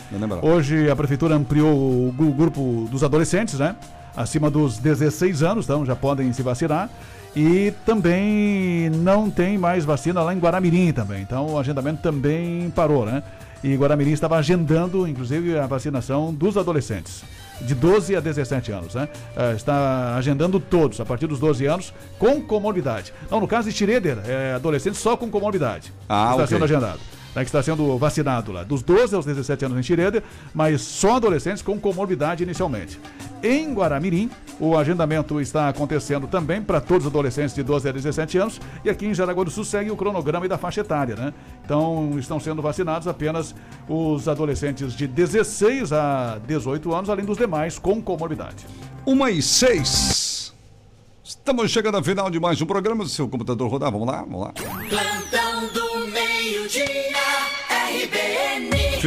Hoje a prefeitura ampliou o grupo dos adolescentes, né? Acima dos 16 anos, então já podem se vacinar. E também não tem mais vacina lá em Guaramirim também. Então o agendamento também parou, né? E Guaramirim estava agendando, inclusive, a vacinação dos adolescentes. De 12 a 17 anos, né? Eh, está agendando todos, a partir dos 12 anos, com comorbidade. Não, no caso de Schroeder, é adolescente só com comorbidade. Ah, está ok. sendo agendado. Né, que está sendo vacinado lá, dos 12 aos 17 anos em Xireda, mas só adolescentes com comorbidade inicialmente. Em Guaramirim, o agendamento está acontecendo também para todos os adolescentes de 12 a 17 anos e aqui em Jaraguá do Sul segue o cronograma e da faixa etária, né? Então estão sendo vacinados apenas os adolescentes de 16 a 18 anos, além dos demais com comorbidade. Uma e seis. Estamos chegando ao final de mais um programa. Se o computador rodar, vamos lá, vamos lá.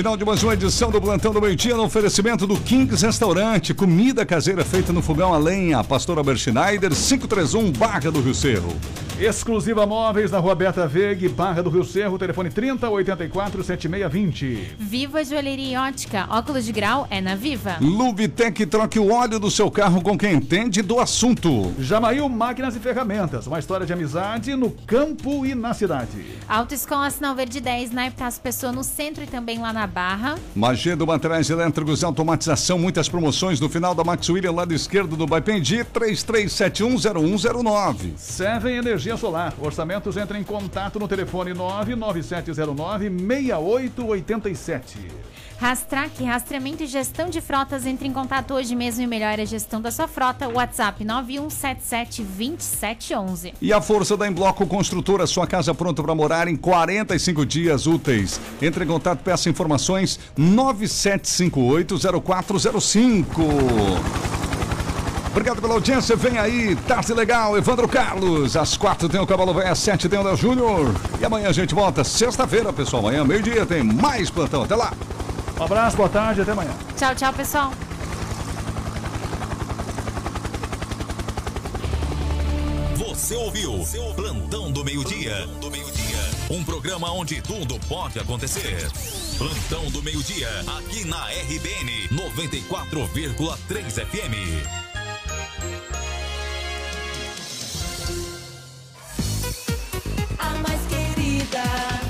Final de mais uma edição do Plantão do Meio Dia no oferecimento do Kings Restaurante, comida caseira feita no fogão a lenha, Pastor Albert Schneider, 531 Barra do Rio Cerro. Exclusiva Móveis na Rua Beta Vegue, Barra do Rio Cerro, telefone 30 84 7620. Viva Joalheria e Ótica. Óculos de grau é na Viva. Lubitec troque o óleo do seu carro com quem entende do assunto. Jamail Máquinas e Ferramentas, uma história de amizade no campo e na cidade. Autoescola Sinal Verde 10, na Epitácio Pessoa, no centro e também lá na Barra. Magedo Materiais Elétricos e Automatização, muitas promoções no final da Max William, lado esquerdo do Baipendi, 33710109. Seven Energia Solar. Orçamentos entrem em contato no telefone 99709 6887. Rastrac, rastreamento e gestão de frotas. Entre em contato hoje mesmo e melhore a gestão da sua frota. WhatsApp 91772711. E a força da Embloco Construtora, sua casa pronta para morar em 45 dias úteis. Entre em contato, peça informações 97580405. Obrigado pela audiência, vem aí, tarde legal, Evandro Carlos. Às quatro tem o Cavalo Véia, às sete tem o Léo Júnior. E amanhã a gente volta, sexta-feira, pessoal. Amanhã, meio-dia, tem mais plantão. Até lá. Um abraço, boa tarde, até amanhã. Tchau, tchau, pessoal. Você ouviu Plantão do Meio-Dia. Um programa onde tudo pode acontecer. Plantão do Meio-Dia, aqui na RBN 94,3 FM. A mais querida.